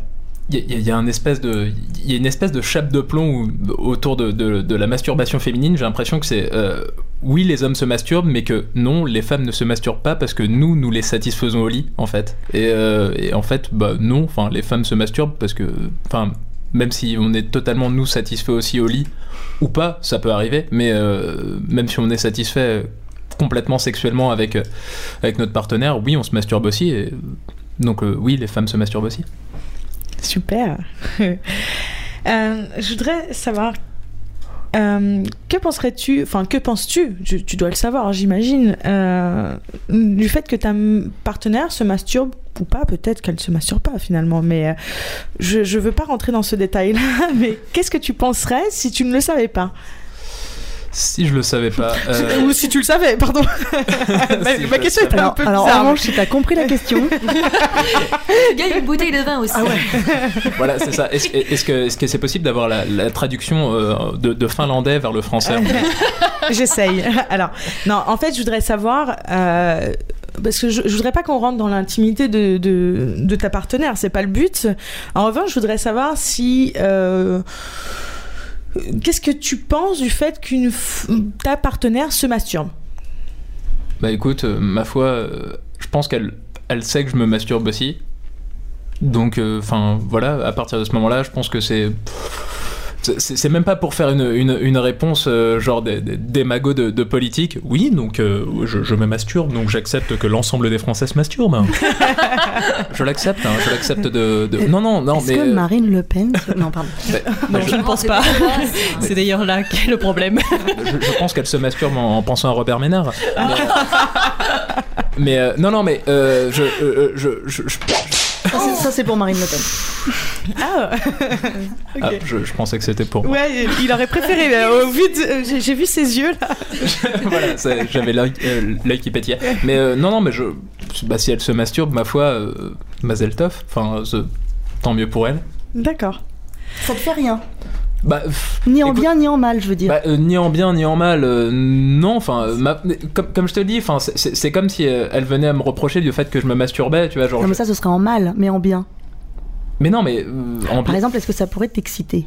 il y, a- il y a un espèce de, il y a une espèce de chape de plomb autour de, de- de la masturbation féminine. J'ai l'impression que c'est euh, oui, les hommes se masturbent, mais que non, les femmes ne se masturbent pas parce que nous, nous les satisfaisons au lit, en fait. Et, euh, et en fait, bah non, enfin, les femmes se masturbent parce que, enfin, même si on est totalement nous satisfaits aussi au lit ou pas, ça peut arriver, mais euh, même si on est satisfait euh, complètement sexuellement avec, euh, avec notre partenaire, oui, on se masturbe aussi. Donc oui, les femmes se masturbent aussi. Super. Je voudrais savoir, euh, que penserais-tu, enfin, que penses-tu, tu, dois le savoir, j'imagine, euh, du fait que ta partenaire se masturbe ou pas, peut-être qu'elle se masturbe pas finalement, mais euh, je, je veux pas rentrer dans ce détail-là, mais qu'est-ce que tu penserais si tu ne le savais pas? Si je le savais pas. euh, Ou si tu le savais, pardon. ma, Si ma question était un Alors, peu alors en bizarre. revanche, si t'as compris la question, Il y a une bouteille de vin aussi. voilà, c'est ça. Est-ce est-ce que est-ce que c'est possible d'avoir la, la traduction euh, de, de finlandais vers le français J'essaye. Alors, non, en fait, je voudrais savoir. euh, parce que je, je voudrais pas qu'on rentre dans l'intimité de, de, de ta partenaire, c'est pas le but. En revanche, je voudrais savoir si. euh, Qu'est-ce que tu penses du fait qu'une ta partenaire se masturbe? Bah écoute, euh, ma foi, euh, je pense qu'elle elle sait que je me masturbe aussi. Donc, enfin voilà, à partir de ce moment-là, je pense que c'est. C'est même pas pour faire une, une, une réponse euh, genre des, de, de politique. Oui, donc euh, je, je me masturbe, donc j'accepte que l'ensemble des Français se masturbent. hein. je l'accepte, hein, je l'accepte de, de- Non, non, non, est-ce mais. que euh, Marine Le Pen... Non, pardon. bah, Non, bah, je ne pense pas. C'est d'ailleurs là qu'est le problème. je, je pense qu'elle se masturbe en, en pensant à Robert Ménard. Mais, mais, euh, non, non, mais euh, je, euh, je, je, je- Ça, c'est- Ça, c'est pour Marine Le Pen. Ah, Ah, je, je pensais que c'était pour. ouais, il aurait préféré. mais au vu de- euh, j'ai- vu ses yeux là. voilà, j'avais l'œil euh, l'œil qui pétillait. Mais euh, non, non, mais je, bah, si elle se masturbe, ma foi, euh, Mazel Tov. Enfin, tant mieux pour elle. D'accord. Ça te fait rien. Bah, pff, Ni en écoute, bien, ni en mal, je veux dire. bah, euh, ni en bien ni en mal, euh, non. Enfin, ma- comme, comme je te le dis, enfin, c'est- comme si euh, elle venait à me reprocher du fait que je me masturbais, tu vois, genre. non, mais ça, ce serait en mal, mais en bien. Mais non, mais euh, en Par bien. exemple, est-ce que ça pourrait t'exciter?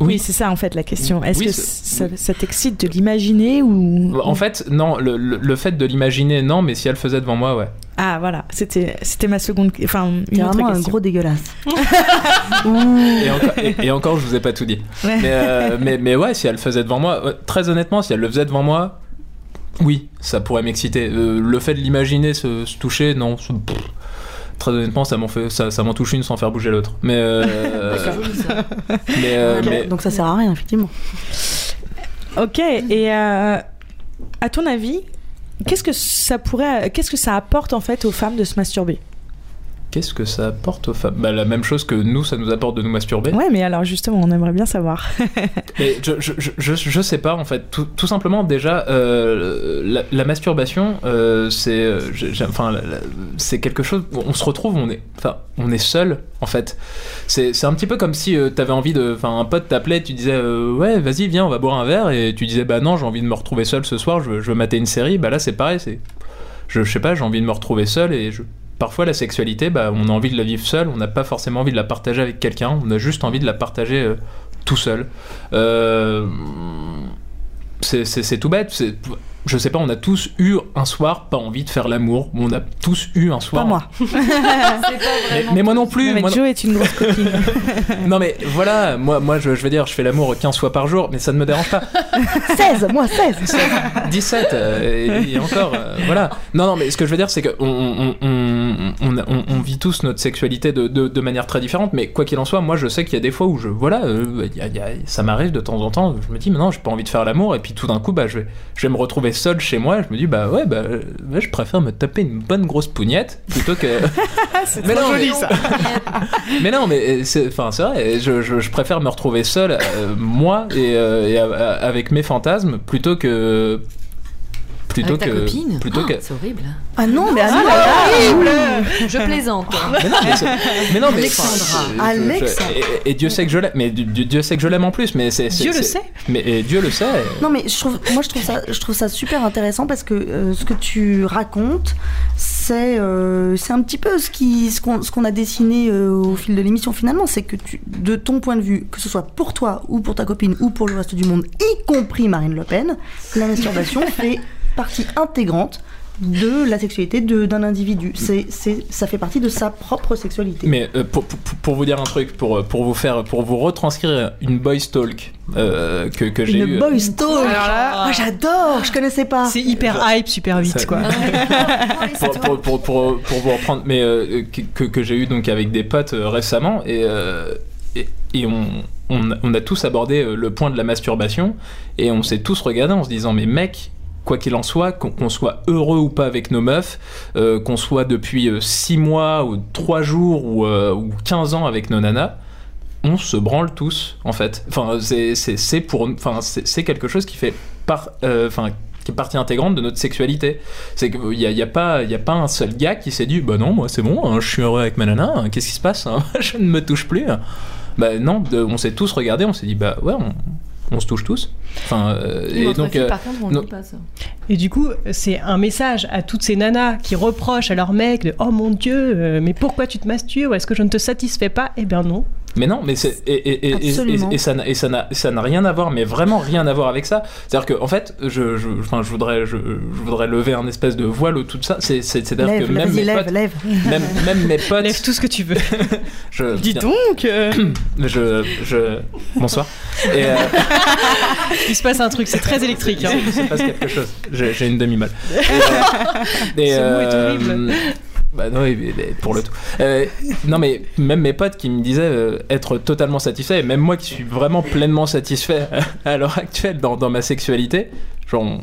Oui, c'est ça en fait la question. Est-ce Oui, que ça, ça t'excite de l'imaginer ou En fait, non, le, le- le fait de l'imaginer, non, mais si elle faisait devant moi, ouais. Ah voilà, c'était c'était ma seconde, enfin une autre vraiment un gros dégueulasse. Et encore, et- et encore, je vous ai pas tout dit. Ouais. Mais, euh, mais, mais ouais, si elle le faisait devant moi, ouais, très honnêtement, si elle le faisait devant moi, oui, ça pourrait m'exciter. Euh, le fait de l'imaginer se, se toucher, non. pff, très honnêtement, ça m'en fait, ça, ça m'en touche une sans faire bouger l'autre. Mais, euh, mais, euh, Donc ça sert à rien, effectivement. Ok, et euh, à ton avis, qu'est-ce que ça pourrait, qu'est-ce que ça apporte en fait aux femmes de se masturber? Qu'est-ce que ça apporte aux femmes? Bah, la même chose que nous, ça nous apporte de nous masturber. Ouais, mais alors justement, on aimerait bien savoir. Je, je, je, je- sais pas en fait. Tout, tout simplement déjà euh, la, la masturbation euh, c'est euh, enfin c'est quelque chose où on se retrouve on est enfin on est seul en fait. C'est un petit peu comme si tu t'avais envie de enfin un pote t'appelait tu disais euh, ouais vas-y viens on va boire un verre et tu disais bah non j'ai envie de me retrouver seul ce soir je veux, je veux mater une série bah là c'est pareil c'est je, je sais pas j'ai envie de me retrouver seul et je Parfois, la sexualité, bah, on a envie de la vivre seul, on n'a pas forcément envie de la partager avec quelqu'un, on a juste envie de la partager euh, tout seul. Euh, c'est tout bête. Je sais pas, on a tous eu un soir pas envie de faire l'amour. On a tous eu un soir. Pas moi. Mais, mais moi non plus. Non, mais moi non- Joe est une grosse coquine. non mais voilà, moi, moi je, je veux dire, je fais l'amour 15 fois par jour, mais ça ne me dérange pas. 16, moi 16 17 euh, et, et encore, euh, voilà. Non, non, mais ce que je veux dire, c'est qu'on on, on, on, on- on vit tous notre sexualité de, de, de manière très différente, mais quoi qu'il en soit, moi je sais qu'il y a des fois où je, voilà, euh, il y a- il y a- ça m'arrive de temps en temps, je me dis, mais non, j'ai pas envie de faire l'amour, et puis tout d'un coup, bah, je vais, je vais me retrouver seul chez moi, je me dis, bah ouais, bah, euh, je préfère me taper une bonne grosse pougnette plutôt que. c'est Mais trop non, joli mais- ça. mais non, mais c'est, enfin, c'est vrai. Je, je, je préfère me retrouver seul, euh, moi, et, euh, et, euh, avec mes fantasmes, plutôt que plutôt Avec ta que copine plutôt Oh, que. C'est horrible. Ah non, mais ah Ah, ah, horrible. Je plaisante. Mais non, mais, non, mais Alexandra. et, et Dieu sait que je l'aime, mais Dieu, Dieu sait que je l'aime en plus, mais c'est. Dieu le sait. Mais et Dieu le sait. Non mais je trouve, moi je trouve ça, je trouve ça super intéressant parce que euh, ce que tu racontes, c'est euh, c'est un petit peu ce qui, ce qu'on, ce qu'on a dessiné euh, au fil de l'émission finalement, c'est que tu, de ton point de vue, que ce soit pour toi ou pour ta copine ou pour le reste du monde, y compris Marine Le Pen, la masturbation fait partie intégrante de la sexualité de- d'un individu. C'est, c'est, ça fait partie de sa propre sexualité. Mais euh, pour, pour, pour vous dire un truc, pour, pour vous faire, pour vous retranscrire une boys talk euh, que, que j'ai Une eu. boys talk? Alors là- Oh, j'adore, je connaissais pas. C'est hyper hype, super vite, Ça- quoi. pour, pour, pour, pour, pour vous reprendre, mais euh, que, que, j'ai eu donc avec des potes euh, récemment, et, euh, et, et on, on, a- on a tous abordé euh, le point de la masturbation, et on s'est tous regardés en se disant, mais mec, quoi qu'il en soit, qu'on soit heureux ou pas avec nos meufs, euh, qu'on soit depuis 6 mois ou 3 jours ou, euh, ou 15 ans avec nos nanas, on se branle tous en fait. Enfin, c'est pour, enfin, c'est quelque chose qui fait euh, qui est partie intégrante de notre sexualité. C'est qu'il y a, y a pas, a pas un seul gars qui s'est dit, bah non, moi c'est bon, hein, je suis heureux avec ma nana, hein, qu'est-ce qui se passe hein, Je ne me touche plus. Bah non, on s'est tous regardés, on s'est dit, bah ouais, on, on se touche tous. Enfin, euh, Et et entre donc, filles, euh, par contre, on non- dit pas ça. Et du coup, c'est un message à toutes ces nanas qui reprochent à leur mec de Oh mon Dieu, euh, mais pourquoi tu te masturbes Est-ce que je ne te satisfais pas? Eh bien non. Mais non, mais c'est et, et, et, et, ça n'a- et ça n'a ça n'a rien à voir, mais vraiment rien à voir avec ça. C'est-à-dire que en fait, je je, enfin, je voudrais je, je voudrais lever un espèce de voile au tout ça. C'est c'est c'est à dire que même mes lève, potes, lève. même même mes potes, Lève tout ce que tu veux. je, Dis bien- donc euh, je je bonsoir. Et euh, Il se passe un truc, c'est très électrique. hein. il se passe quelque chose. J'ai une demi-molle. Et, euh, et, Ce mot est euh, horrible. Bah non, oui, mais- mais pour le tout. Euh, non, mais même mes potes qui me disaient euh, être totalement satisfaits, et même moi qui suis vraiment pleinement satisfait à l'heure actuelle dans, dans ma sexualité, genre on,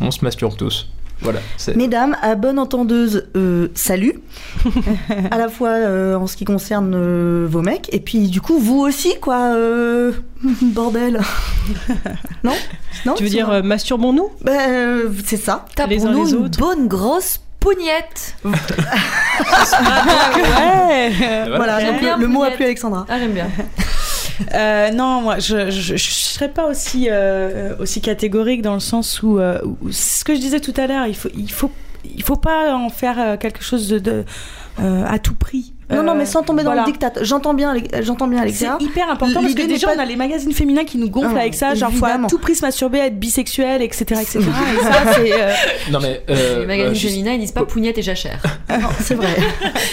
on se masturbe tous. Voilà. Mesdames, à bonne entendeuse, euh, salut. à la fois euh, en ce qui concerne euh, vos mecs, et puis du coup, vous aussi, quoi. euh, bordel. non? Non Tu veux dire masturbons-nous? Ben, euh, c'est ça. Tapons-nous une bonne grosse pougnette. ouais. Voilà, donc le, le mot a plu Alexandra. Ah, j'aime bien. Euh, non, moi, je, je, je serais pas aussi, euh, aussi catégorique dans le sens où, euh, où- ce que je disais tout à l'heure, il faut, il faut, il faut pas en faire euh, quelque chose de, de, euh, à tout prix. Non, non, Euh, mais sans tomber dans voilà. le dictat. J'entends bien, Alex- j'entends bien, C'est hyper important parce que déjà pas- on a les magazines féminins qui nous gonflent Ah, avec ça, genre faut à tout prix se masturber, être bisexuel, etc. etc. et ça c'est euh, Non mais. euh, Les magazines euh, juste- féminins, ils disent pas pougnette et jachère. Non, c'est vrai.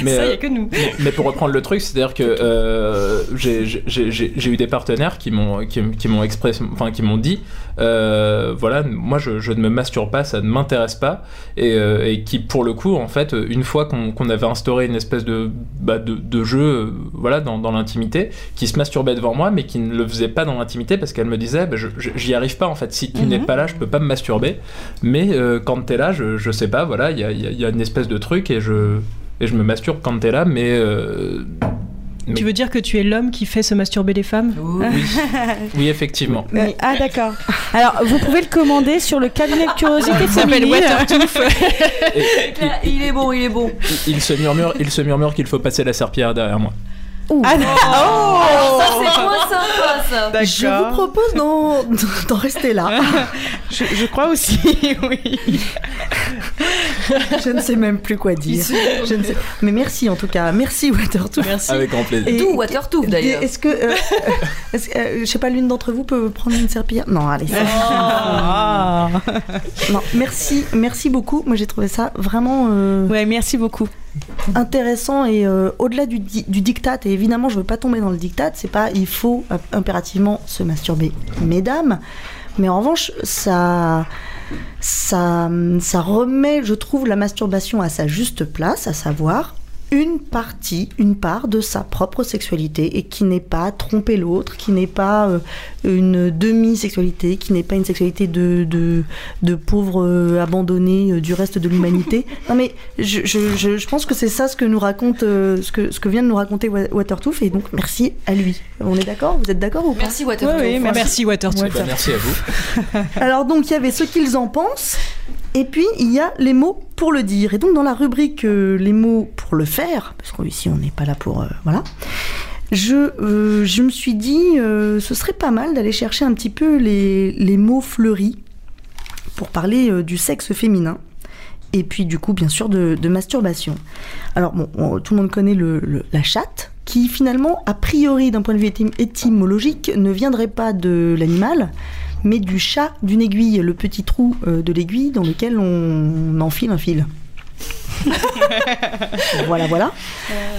Mais, Ça, euh, y a que nous. mais- mais pour reprendre le truc, c'est-à-dire que euh, j'ai- eu des partenaires qui m'ont qui, qui m'ont express, enfin qui m'ont dit, euh, voilà, moi je, je ne me masturbe pas, ça ne m'intéresse pas, et, euh, et qui pour le coup, en fait, une fois qu'on avait instauré une espèce de bah, de, de jeu, euh, voilà, dans, dans l'intimité, qui se masturbait devant moi, mais qui ne le faisait pas dans l'intimité parce qu'elle me disait, bah, j'y arrive pas en fait. Si tu n'es pas là, je peux pas me masturber, mais quand t'es là, je, je sais pas, voilà, il y a, y a- il y a une espèce de truc et je et je me masturbe quand t'es là, mais, mais- Tu veux dire que tu es l'homme qui fait se masturber les femmes oui, oui effectivement. Euh, ah d'accord. Alors vous pouvez le commander sur le cabinet de curiosité Il s'appelle. Watertooth. Il, Il est bon, il est bon. il se murmure, il se murmure qu'il faut passer la serpillière derrière moi. Ah, Alors ça, c'est moins sympa, ça. Je vous propose d'en d'en rester là. je, je crois aussi, oui. Je ne sais même plus quoi dire. Je ne sais- Mais merci en tout cas. Merci Watertooth. Merci. Avec grand plaisir. Et- D'où Watertooth, d'ailleurs. Est-ce que, euh, est-ce que, euh, je sais pas, l'une d'entre vous peut prendre une serpillière? Non, allez. c'est- Ah. Non, merci, merci beaucoup. Moi, j'ai trouvé ça vraiment euh, Ouais, merci beaucoup. Intéressant et euh, au-delà du, du diktat. Et évidemment, je veux pas tomber dans le diktat. C'est pas il faut impérativement se masturber, mesdames. Mais en revanche, ça, ça remet, je trouve, la masturbation à sa juste place, à savoir une partie, une part de sa propre sexualité et qui n'est pas tromper l'autre, qui n'est pas euh, une demi-sexualité, qui n'est pas une sexualité de, de, de pauvres euh, abandonnés euh, du reste de l'humanité. Non mais je, je, je, je pense que c'est ça ce que nous raconte, euh, ce, que, ce que vient de nous raconter Wa- Watertooth et donc merci à lui. On est d'accord? Vous êtes d'accord ou pas? Merci Watertooth. Oui, merci Watertooth. Bah, merci à vous. alors donc il y avait ce qu'ils en pensent, et puis il y a les mots pour le dire. Et donc dans la rubrique euh, les mots pour le faire, parce qu'ici on n'est pas là pour... euh, voilà. Je, euh, je me suis dit, ce serait pas mal d'aller chercher un petit peu les, mots fleuris pour parler du sexe féminin. Et puis du coup, bien sûr, de, masturbation. Alors bon, on- tout le monde connaît la chatte, qui finalement, a priori, d'un point de vue étym- étymologique, ne viendrait pas de l'animal, mais du chat d'une aiguille, le petit trou euh, de l'aiguille dans lequel on enfile un fil. voilà, voilà.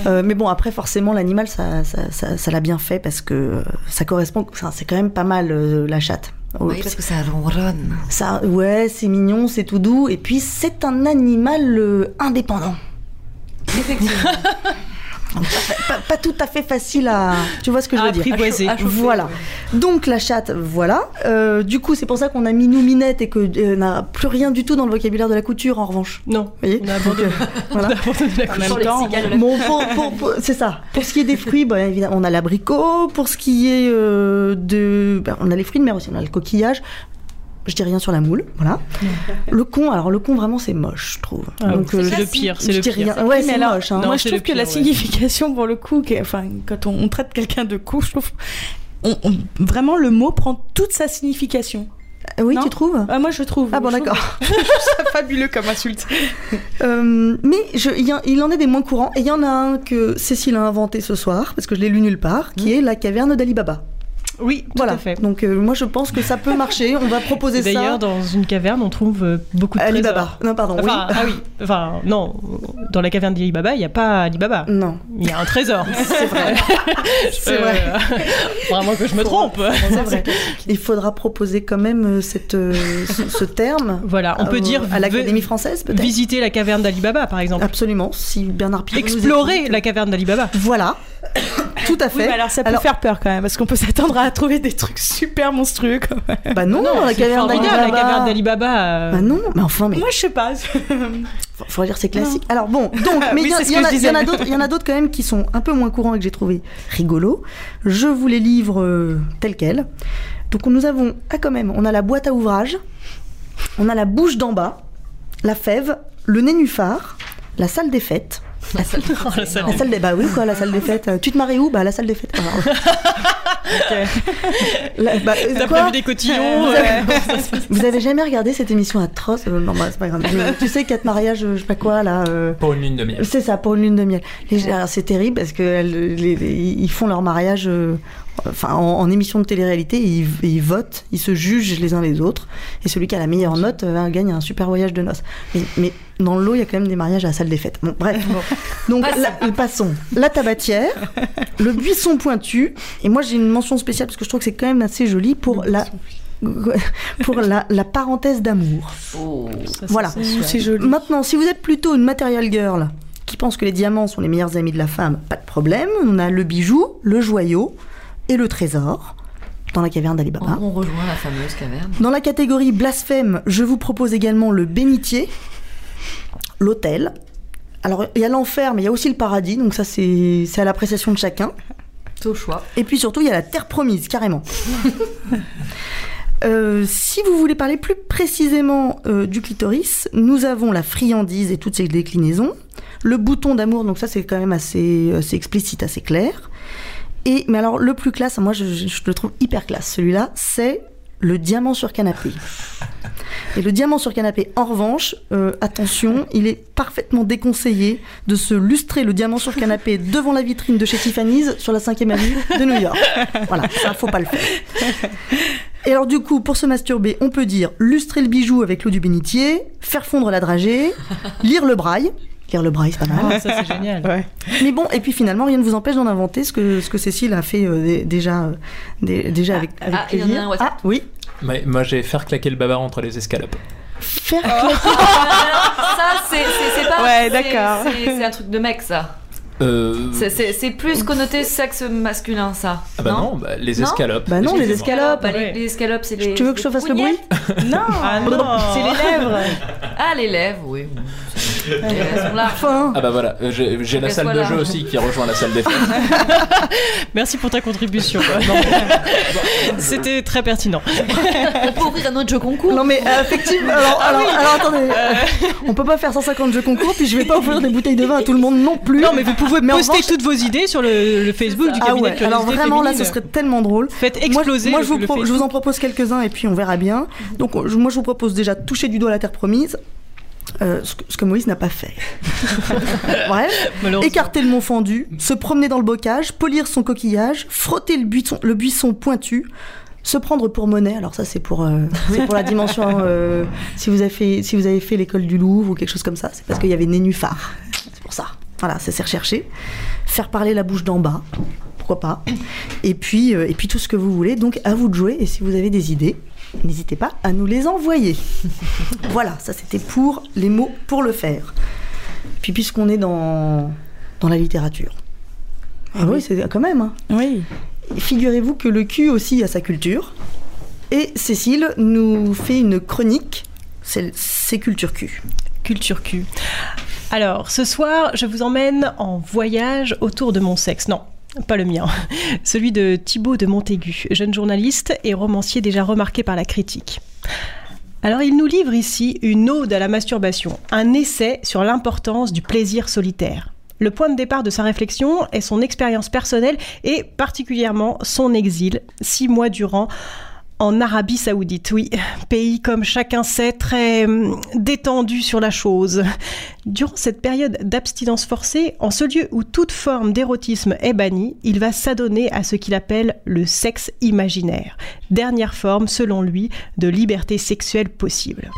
Euh, mais bon, après, forcément, l'animal, ça, ça, ça- ça l'a bien fait parce que euh, ça correspond. c'est quand même pas mal euh, la chatte. Oui, parce que ça ronronne. Ça, ouais, c'est mignon, c'est tout doux, et puis c'est un animal euh, indépendant. Effectivement. Pas, pas tout à fait facile à. Tu vois ce que je À veux dire apprivoiser. Voilà. Donc la chatte, voilà. Euh, du coup, c'est pour ça qu'on a mis nous minette et que euh, n'a plus rien du tout dans le vocabulaire de la couture en revanche. Non, Vous voyez on a abandonné. Euh, voilà. On a abandonné la Bon, pour- c'est ça. Pour ce qui est des fruits, bah, évidemment, on a l'abricot. Pour ce qui est euh, de, bah, on a les fruits de mer aussi. On a le coquillage. Je dis rien sur la moule, voilà. Le con, alors le con vraiment c'est moche, je trouve. Ah, Donc, c'est euh, le pire, c'est je le dis pire. rien. Ouais, Oui, mais c'est alors, moche. hein. Non, moi, je trouve que la ouais. signification, pour le coup, enfin, quand on, on traite quelqu'un de con, je trouve, on- on- vraiment le mot prend toute sa signification. Oui, Non tu trouves? Ah, moi, je trouve. Ah bon, Je trouve- d'accord. je trouve ça fabuleux comme insulte. Euh, mais je- il y, a- il en est des moins courants. Et il y en a un que Cécile a inventé ce soir, parce que je l'ai lu nulle part, qui est la caverne d'Ali Baba. Oui, tout Voilà. à fait. Donc euh, moi je pense que ça peut marcher. On va proposer ça. D'ailleurs, dans une caverne, on trouve euh, beaucoup de Alibaba. trésors. Non, pardon. Enfin, oui. ah oui. Enfin, non. Dans la caverne d'Alibaba, il n'y a pas Alibaba. Non. Il y a un trésor. C'est vrai. C'est vrai. Vraiment que je me trompe. C'est vrai. Il faudra proposer quand même euh, cette, euh, ce, ce terme. Voilà, on peut euh, dire à l'Académie française peut-être. visiter la caverne d'Alibaba, par exemple. Absolument. Si Bernard Pivot Explorer la caverne d'Alibaba. Voilà. Tout à fait. Oui, mais alors ça peut faire peur quand même, parce qu'on peut s'attendre à trouver des trucs super monstrueux quand même. Bah non, la caverne la d'Alibaba. caverne d'Alibaba. euh, Bah non, mais enfin, mais Moi je sais pas. Faut- Faudrait dire c'est classique. Alors bon, donc, mais Oui, y, y y en a d'autres, il y en a d'autres quand même qui sont un peu moins courants et que j'ai trouvé rigolos. Je vous les livre euh, tels quels. Donc nous avons, ah quand même, on a la boîte à ouvrage, on a la bouche d'en bas, la fève, le nénuphar, la salle des fêtes. La salle de Oh, la salle La salle des bah oui quoi la salle des fêtes. Euh, Tu te maries où? Bah à la salle des fêtes. Alors, la- bah, euh, T'as quoi prévu des cotillons Vous ouais. avez- Vous avez jamais regardé cette émission atroce Euh, Non, bah, c'est pas grave. Tu sais, quatre mariages, euh, je sais pas quoi, là. euh, Pour une lune de miel. C'est ça, pour une lune de miel. Les- c'est terrible parce que elles- les- les- ils font leur mariage euh, enfin, en, en émission de télé-réalité, ils, votent, ils se jugent les uns les autres. Et celui qui a la meilleure note euh, gagne un super voyage de noces. Mais, mais dans le lot, il y a quand même des mariages à la salle des fêtes. Bon, bref. Donc, la- passons. La tabatière, le buisson pointu. Et moi, j'ai une mention spéciale parce que je trouve que c'est quand même assez joli pour la pour la, la parenthèse d'amour. Voilà. C'est joli. Maintenant, si vous êtes plutôt une material girl qui pense que les diamants sont les meilleurs amis de la femme, pas de problème. On a le bijou, le joyau et le trésor dans la caverne d'Alibaba. On rejoint la fameuse caverne. Dans la catégorie blasphème, je vous propose également le bénitier, l'autel. Alors, il y a l'enfer, mais il y a aussi le paradis, donc ça, c'est c'est à l'appréciation de chacun. C'est au choix. Et puis surtout, il y a la terre promise, carrément. Euh, si vous voulez parler plus précisément euh, du clitoris, nous avons la friandise et toutes ses déclinaisons, le bouton d'amour, donc ça c'est quand même assez, assez explicite, assez clair. Et mais alors le plus classe, moi je, le trouve hyper classe, celui-là, c'est le diamant sur canapé. Et le diamant sur canapé, en revanche, euh, attention, il est parfaitement déconseillé de se lustrer le diamant sur canapé devant la vitrine de chez Tiffany's sur la 5e avenue de New York. Voilà, ça faut pas le faire. Et alors du coup, pour se masturber, on peut dire lustrer le bijou avec l'eau du bénitier, faire fondre la dragée, lire le braille. Lire le braille, c'est pas mal. Ah, ça c'est génial. Mais bon, et puis finalement, rien ne vous empêche d'en inventer ce que, ce que Cécile a fait euh, dé- déjà, euh, dé- déjà avec, avec ah, il y en a plaisir. un WhatsApp. ah oui, moi, j'ai faire claquer le bavard entre les escalopes. faire Oh. claquer. ça, c'est c'est- c'est pas. Ouais, d'accord. c'est- C'est un truc de mec, ça. Euh... C'est- C'est c'est plus connoté sexe masculin, ça. Ah bah non, bah, les Non escalopes. Bah non, les escalopes. Bah, les, escalopes, c'est les. Tu veux que je te fasse le bruit? Non, Ah non. c'est les lèvres. Ah, les lèvres, oui. Ah bah voilà, euh, j'ai la salle de jeu aussi qui rejoint la salle des fêtes. Merci pour ta contribution. Non. C'était très pertinent. On peut ouvrir un autre jeu concours. non mais euh, effectivement, alors, alors, alors, attendez, euh, on peut pas faire 150 jeux concours, puis je vais pas offrir des bouteilles de vin à tout le monde non plus. Non, mais vous pouvez Mais poster revanche- toutes vos idées sur le, le Facebook du Ah cabinet ouais, de alors vraiment là ce féminine. serait tellement drôle. Faites exploser moi, je, vous le pro- je Facebook. vous en propose quelques-uns et puis on verra bien. Donc je- moi je vous propose déjà toucher du doigt la terre promise. Euh, ce, que, ce que Moïse n'a pas fait. Bref, écarter le mont fendu, se promener dans le bocage, polir son coquillage, frotter le buisson, le buisson pointu, se prendre pour monnaie. Alors ça c'est pour, euh, pour la dimension. euh, si vous avez fait, si vous avez fait l'école du Louvre ou quelque chose comme ça, c'est parce qu'il y avait nénuphar. C'est pour ça. Voilà, ça c'est recherché. Faire parler la bouche d'en bas, pourquoi pas. Et puis, et puis tout ce que vous voulez. Donc à vous de jouer. Et si vous avez des idées, n'hésitez pas à nous les envoyer. voilà, ça c'était pour les mots pour le faire. Puis puisqu'on est dans, dans la littérature. Ah oui, c'est quand même. hein. Oui. Figurez-vous que le cul aussi a sa culture. Et Cécile nous fait une chronique, c'est culture cul. Culture Q. Alors, ce soir, je vous emmène en voyage autour de mon sexe. Non, pas le mien. Celui de Thibaut de Montaigu, jeune journaliste et romancier déjà remarqué par la critique. Alors, il nous livre ici une ode à la masturbation, un essai sur l'importance du plaisir solitaire. Le point de départ de sa réflexion est son expérience personnelle et particulièrement son exil, six mois durant, en Arabie Saoudite, oui, pays comme chacun sait très hum, détendu sur la chose. Durant cette période d'abstinence forcée, en ce lieu où toute forme d'érotisme est bannie, il va s'adonner à ce qu'il appelle le sexe imaginaire, dernière forme, selon lui, de liberté sexuelle possible.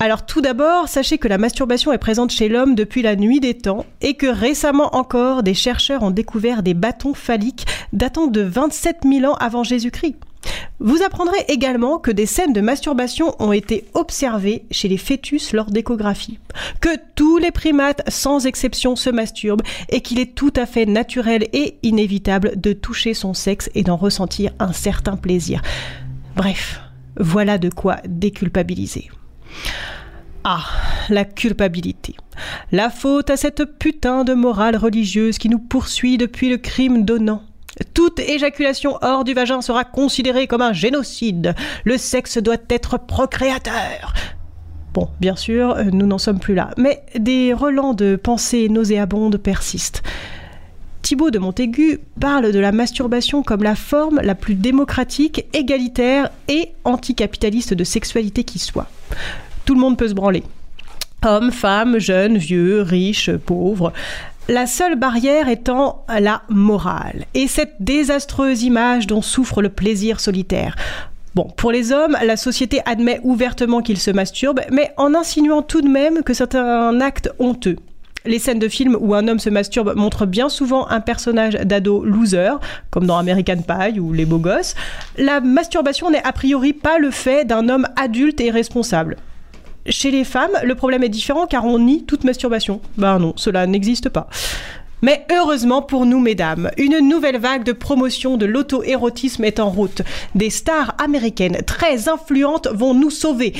Alors tout d'abord, sachez que la masturbation est présente chez l'homme depuis la nuit des temps et que récemment encore, des chercheurs ont découvert des bâtons phalliques datant de 27 000 ans avant Jésus-Christ. Vous apprendrez également que des scènes de masturbation ont été observées chez les fœtus lors d'échographie, que tous les primates sans exception se masturbent et qu'il est tout à fait naturel et inévitable de toucher son sexe et d'en ressentir un certain plaisir. Bref, voilà de quoi déculpabiliser. Ah, la culpabilité. La faute à cette putain de morale religieuse qui nous poursuit depuis le crime donnant. Toute éjaculation hors du vagin sera considérée comme un génocide. Le sexe doit être procréateur. Bon, bien sûr, euh, nous n'en sommes plus là, mais des relents de pensées nauséabondes persistent. Thibaut de Montaigu parle de la masturbation comme la forme la plus démocratique, égalitaire et anticapitaliste de sexualité qui soit. Tout le monde peut se branler. Hommes, femmes, jeunes, vieux, riches, pauvres. La seule barrière étant la morale et cette désastreuse image dont souffre le plaisir solitaire. Bon, pour les hommes, la société admet ouvertement qu'ils se masturbent, mais en insinuant tout de même que c'est un acte honteux. Les scènes de films où un homme se masturbe montrent bien souvent un personnage d'ado loser, comme dans American Pie ou Les Beaux Gosses. La masturbation n'est a priori pas le fait d'un homme adulte et responsable. Chez les femmes, le problème est différent car on nie toute masturbation. Ben non, cela n'existe pas. Mais heureusement pour nous, mesdames, une nouvelle vague de promotion de l'auto-érotisme est en route. Des stars américaines très influentes vont nous sauver.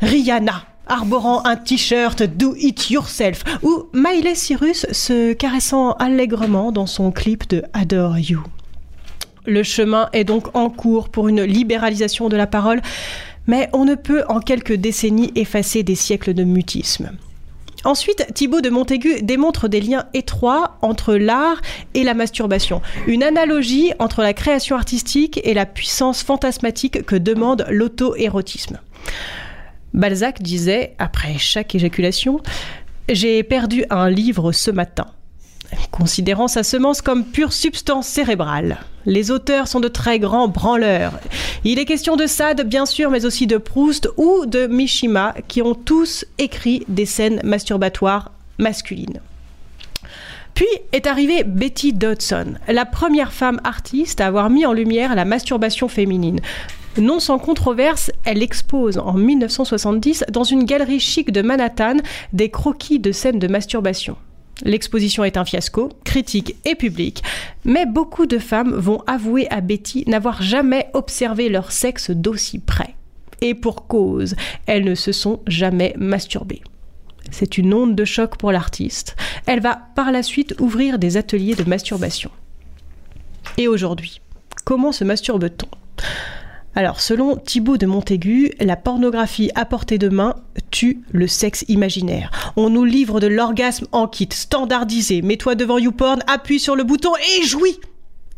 Rihanna, arborant un t-shirt Do It Yourself, ou Miley Cyrus se caressant allègrement dans son clip de Adore You. Le chemin est donc en cours pour une libéralisation de la parole, mais on ne peut en quelques décennies effacer des siècles de mutisme. Ensuite, Thibaut de Montaigu démontre des liens étroits entre l'art et la masturbation, une analogie entre la création artistique et la puissance fantasmatique que demande l'auto-érotisme. Balzac disait, après chaque éjaculation, J'ai perdu un livre ce matin considérant sa semence comme pure substance cérébrale. Les auteurs sont de très grands branleurs. Il est question de Sade, bien sûr, mais aussi de Proust ou de Mishima, qui ont tous écrit des scènes masturbatoires masculines. Puis est arrivée Betty Dodson, la première femme artiste à avoir mis en lumière la masturbation féminine. Non sans controverse, elle expose en 1970 dans une galerie chic de Manhattan des croquis de scènes de masturbation. L'exposition est un fiasco, critique et public, mais beaucoup de femmes vont avouer à Betty n'avoir jamais observé leur sexe d'aussi près. Et pour cause, elles ne se sont jamais masturbées. C'est une onde de choc pour l'artiste. Elle va par la suite ouvrir des ateliers de masturbation. Et aujourd'hui, comment se masturbe-t-on? Alors, selon Thibaut de Montaigu, la pornographie à portée de main tue le sexe imaginaire. On nous livre de l'orgasme en kit, standardisé. Mets-toi devant YouPorn, appuie sur le bouton et jouis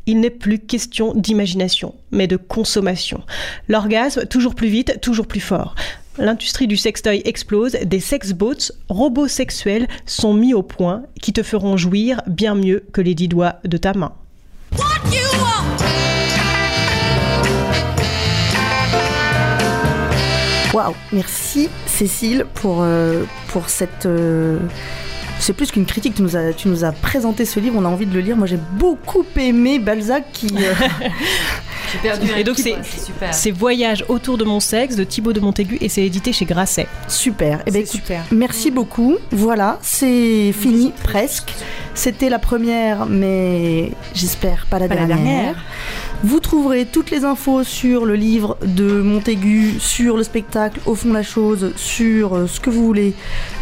il n'est plus question d'imagination, mais de consommation. L'orgasme, toujours plus vite, toujours plus fort. L'industrie du sextoy explose, des sexbots, robots sexuels, sont mis au point qui te feront jouir bien mieux que les dix doigts de ta main. Waouh, merci Cécile pour, euh, cette. euh, c'est plus qu'une critique, tu nous, as, présenté ce livre, on a envie de le lire. Moi j'ai beaucoup aimé Balzac qui. euh, perdu Et donc c'est Voyage autour de mon sexe de Thibaut de Montaigu et c'est édité chez Grasset. Super. Eh ben, écoute, super. Merci beaucoup. Voilà, c'est fini presque. C'était la première, mais j'espère pas la Pas la dernière. Vous trouverez toutes les infos sur le livre de Montaigu, sur le spectacle, au fond la chose, sur euh, ce que vous voulez,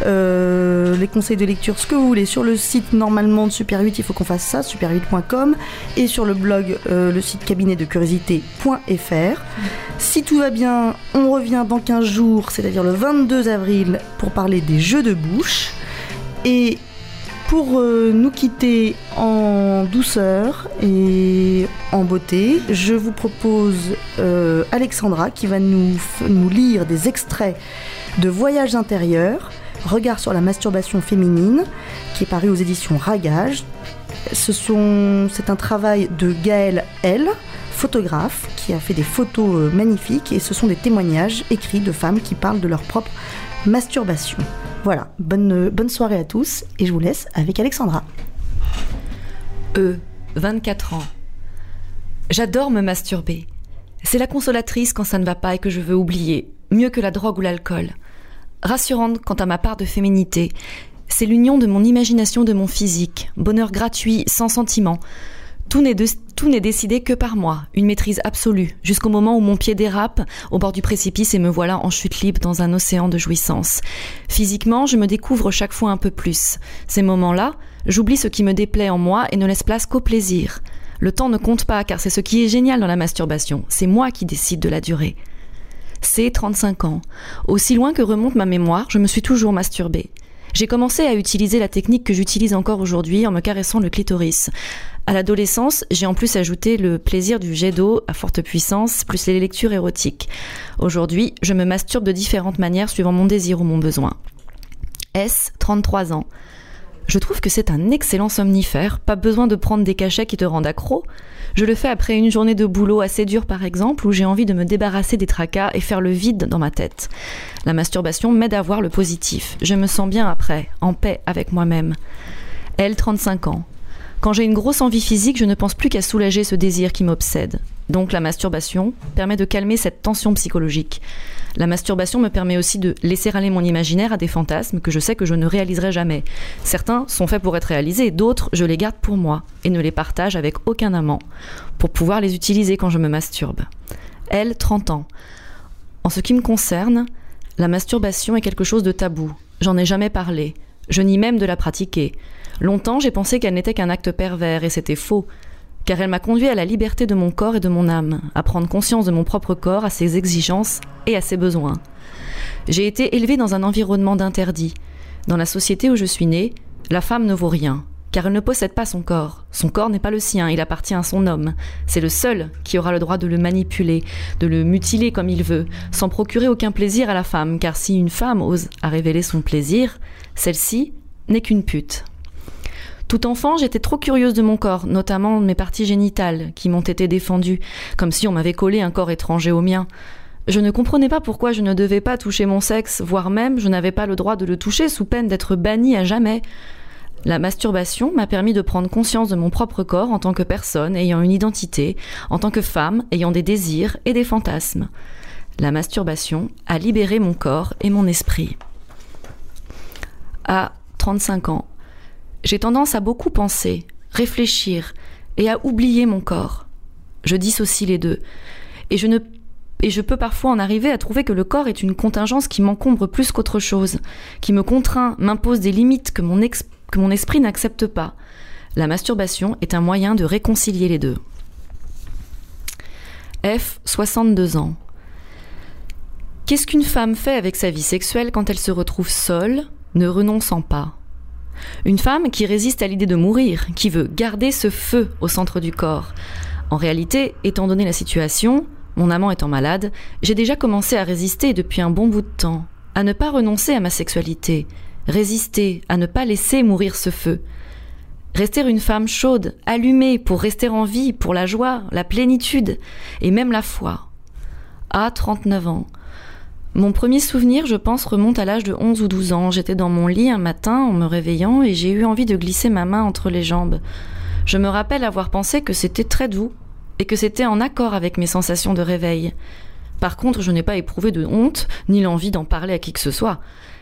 euh, les conseils de lecture, ce que vous voulez, sur le site normalement de Super 8, il faut qu'on fasse ça, super8.com, et sur le blog, euh, le site cabinet de Si tout va bien, on revient dans 15 jours, c'est-à-dire le 22 avril, pour parler des jeux de bouche. Et pour euh, nous quitter en douceur et en beauté, je vous propose euh, Alexandra qui va nous, nous lire des extraits de Voyages intérieurs, Regard sur la masturbation féminine, qui est paru aux éditions Ragage. C'est un travail de Gaëlle L, photographe, qui a fait des photos euh, magnifiques et ce sont des témoignages écrits de femmes qui parlent de leur propre masturbation. Voilà, bonne, bonne soirée à tous et je vous laisse avec Alexandra. E, 24 ans. J'adore me masturber. C'est la consolatrice quand ça ne va pas et que je veux oublier, mieux que la drogue ou l'alcool. Rassurante quant à ma part de féminité. C'est l'union de mon imagination de mon physique, bonheur gratuit, sans sentiment. Tout n'est, décidé que par moi, une maîtrise absolue, jusqu'au moment où mon pied dérape au bord du précipice et me voilà en chute libre dans un océan de jouissance. Physiquement, je me découvre chaque fois un peu plus. Ces moments-là, j'oublie ce qui me déplaît en moi et ne laisse place qu'au plaisir. Le temps ne compte pas car c'est ce qui est génial dans la masturbation. C'est moi qui décide de la durée. C'est 35 ans. Aussi loin que remonte ma mémoire, je me suis toujours masturbée. J'ai commencé à utiliser la technique que j'utilise encore aujourd'hui en me caressant le clitoris. À l'adolescence, j'ai en plus ajouté le plaisir du jet d'eau à forte puissance, plus les lectures érotiques. Aujourd'hui, je me masturbe de différentes manières suivant mon désir ou mon besoin. S, 33 ans. Je trouve que c'est un excellent somnifère, pas besoin de prendre des cachets qui te rendent accro. Je le fais après une journée de boulot assez dure par exemple, où j'ai envie de me débarrasser des tracas et faire le vide dans ma tête. La masturbation m'aide à voir le positif. Je me sens bien après, en paix avec moi-même. Elle, 35 ans. Quand j'ai une grosse envie physique, je ne pense plus qu'à soulager ce désir qui m'obsède. Donc la masturbation permet de calmer cette tension psychologique. La masturbation me permet aussi de laisser aller mon imaginaire à des fantasmes que je sais que je ne réaliserai jamais. Certains sont faits pour être réalisés, d'autres je les garde pour moi et ne les partage avec aucun amant pour pouvoir les utiliser quand je me masturbe. Elle, 30 ans. En ce qui me concerne, la masturbation est quelque chose de tabou. J'en ai jamais parlé. Je nie même de la pratiquer. Longtemps, j'ai pensé qu'elle n'était qu'un acte pervers, et c'était faux, car elle m'a conduit à la liberté de mon corps et de mon âme, à prendre conscience de mon propre corps, à ses exigences et à ses besoins. J'ai été élevée dans un environnement d'interdit. Dans la société où je suis née, la femme ne vaut rien, car elle ne possède pas son corps. Son corps n'est pas le sien, il appartient à son homme. C'est le seul qui aura le droit de le manipuler, de le mutiler comme il veut, sans procurer aucun plaisir à la femme, car si une femme ose à révéler son plaisir, celle-ci n'est qu'une pute. Tout enfant, j'étais trop curieuse de mon corps, notamment de mes parties génitales, qui m'ont été défendues, comme si on m'avait collé un corps étranger au mien. Je ne comprenais pas pourquoi je ne devais pas toucher mon sexe, voire même je n'avais pas le droit de le toucher sous peine d'être bannie à jamais. La masturbation m'a permis de prendre conscience de mon propre corps en tant que personne ayant une identité, en tant que femme ayant des désirs et des fantasmes. La masturbation a libéré mon corps et mon esprit. À 35 ans, j'ai tendance à beaucoup penser, réfléchir et à oublier mon corps. Je dissocie les deux. Et je peux parfois en arriver à trouver que le corps est une contingence qui m'encombre plus qu'autre chose, qui me contraint, m'impose des limites que mon esprit n'accepte pas. La masturbation est un moyen de réconcilier les deux. F, 62 ans. Qu'est-ce qu'une femme fait avec sa vie sexuelle quand elle se retrouve seule, ne renonçant pas? Une femme qui résiste à l'idée de mourir, qui veut garder ce feu au centre du corps. En réalité, étant donné la situation, mon amant étant malade, j'ai déjà commencé à résister depuis un bon bout de temps, à ne pas renoncer à ma sexualité, résister, à ne pas laisser mourir ce feu. Rester une femme chaude, allumée pour rester en vie, pour la joie, la plénitude et même la foi. À 39 ans. Mon premier souvenir, je pense, remonte à l'âge de 11 ou 12 ans. J'étais dans mon lit un matin en me réveillant et j'ai eu envie de glisser ma main entre les jambes. Je me rappelle avoir pensé que c'était très doux et que c'était en accord avec mes sensations de réveil. Par contre, je n'ai pas éprouvé de honte ni l'envie d'en parler à qui que ce soit.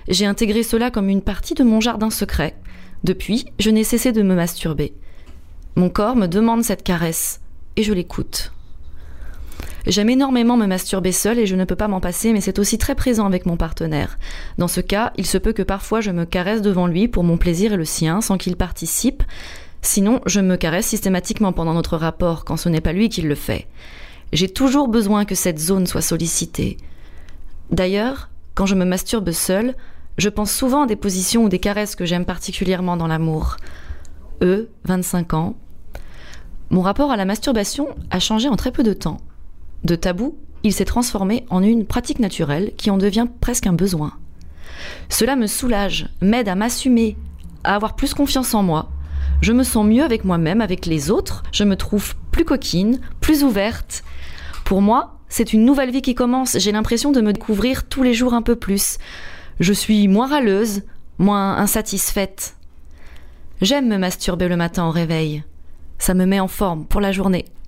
J'ai intégré cela comme une partie de mon jardin secret. Depuis, je n'ai cessé de me masturber. Mon corps me demande cette caresse et je l'écoute. J'aime énormément me masturber seule et je ne peux pas m'en passer, mais c'est aussi très présent avec mon partenaire. Dans ce cas, il se peut que parfois je me caresse devant lui pour mon plaisir et le sien sans qu'il participe. Sinon, je me caresse systématiquement pendant notre rapport quand ce n'est pas lui qui le fait. J'ai toujours besoin que cette zone soit sollicitée. D'ailleurs, quand je me masturbe seule, je pense souvent à des positions ou des caresses que j'aime particulièrement dans l'amour. Eux, 25 ans. Mon rapport à la masturbation a changé en très peu de temps. De tabou, il s'est transformé en une pratique naturelle qui en devient presque un besoin. Cela me soulage, m'aide à m'assumer, à avoir plus confiance en moi. Je me sens mieux avec moi-même, avec les autres, je me trouve plus coquine, plus ouverte. Pour moi, c'est une nouvelle vie qui commence, j'ai l'impression de me découvrir tous les jours un peu plus. Je suis moins râleuse, moins insatisfaite. J'aime me masturber le matin au réveil. Ça me met en forme pour la journée.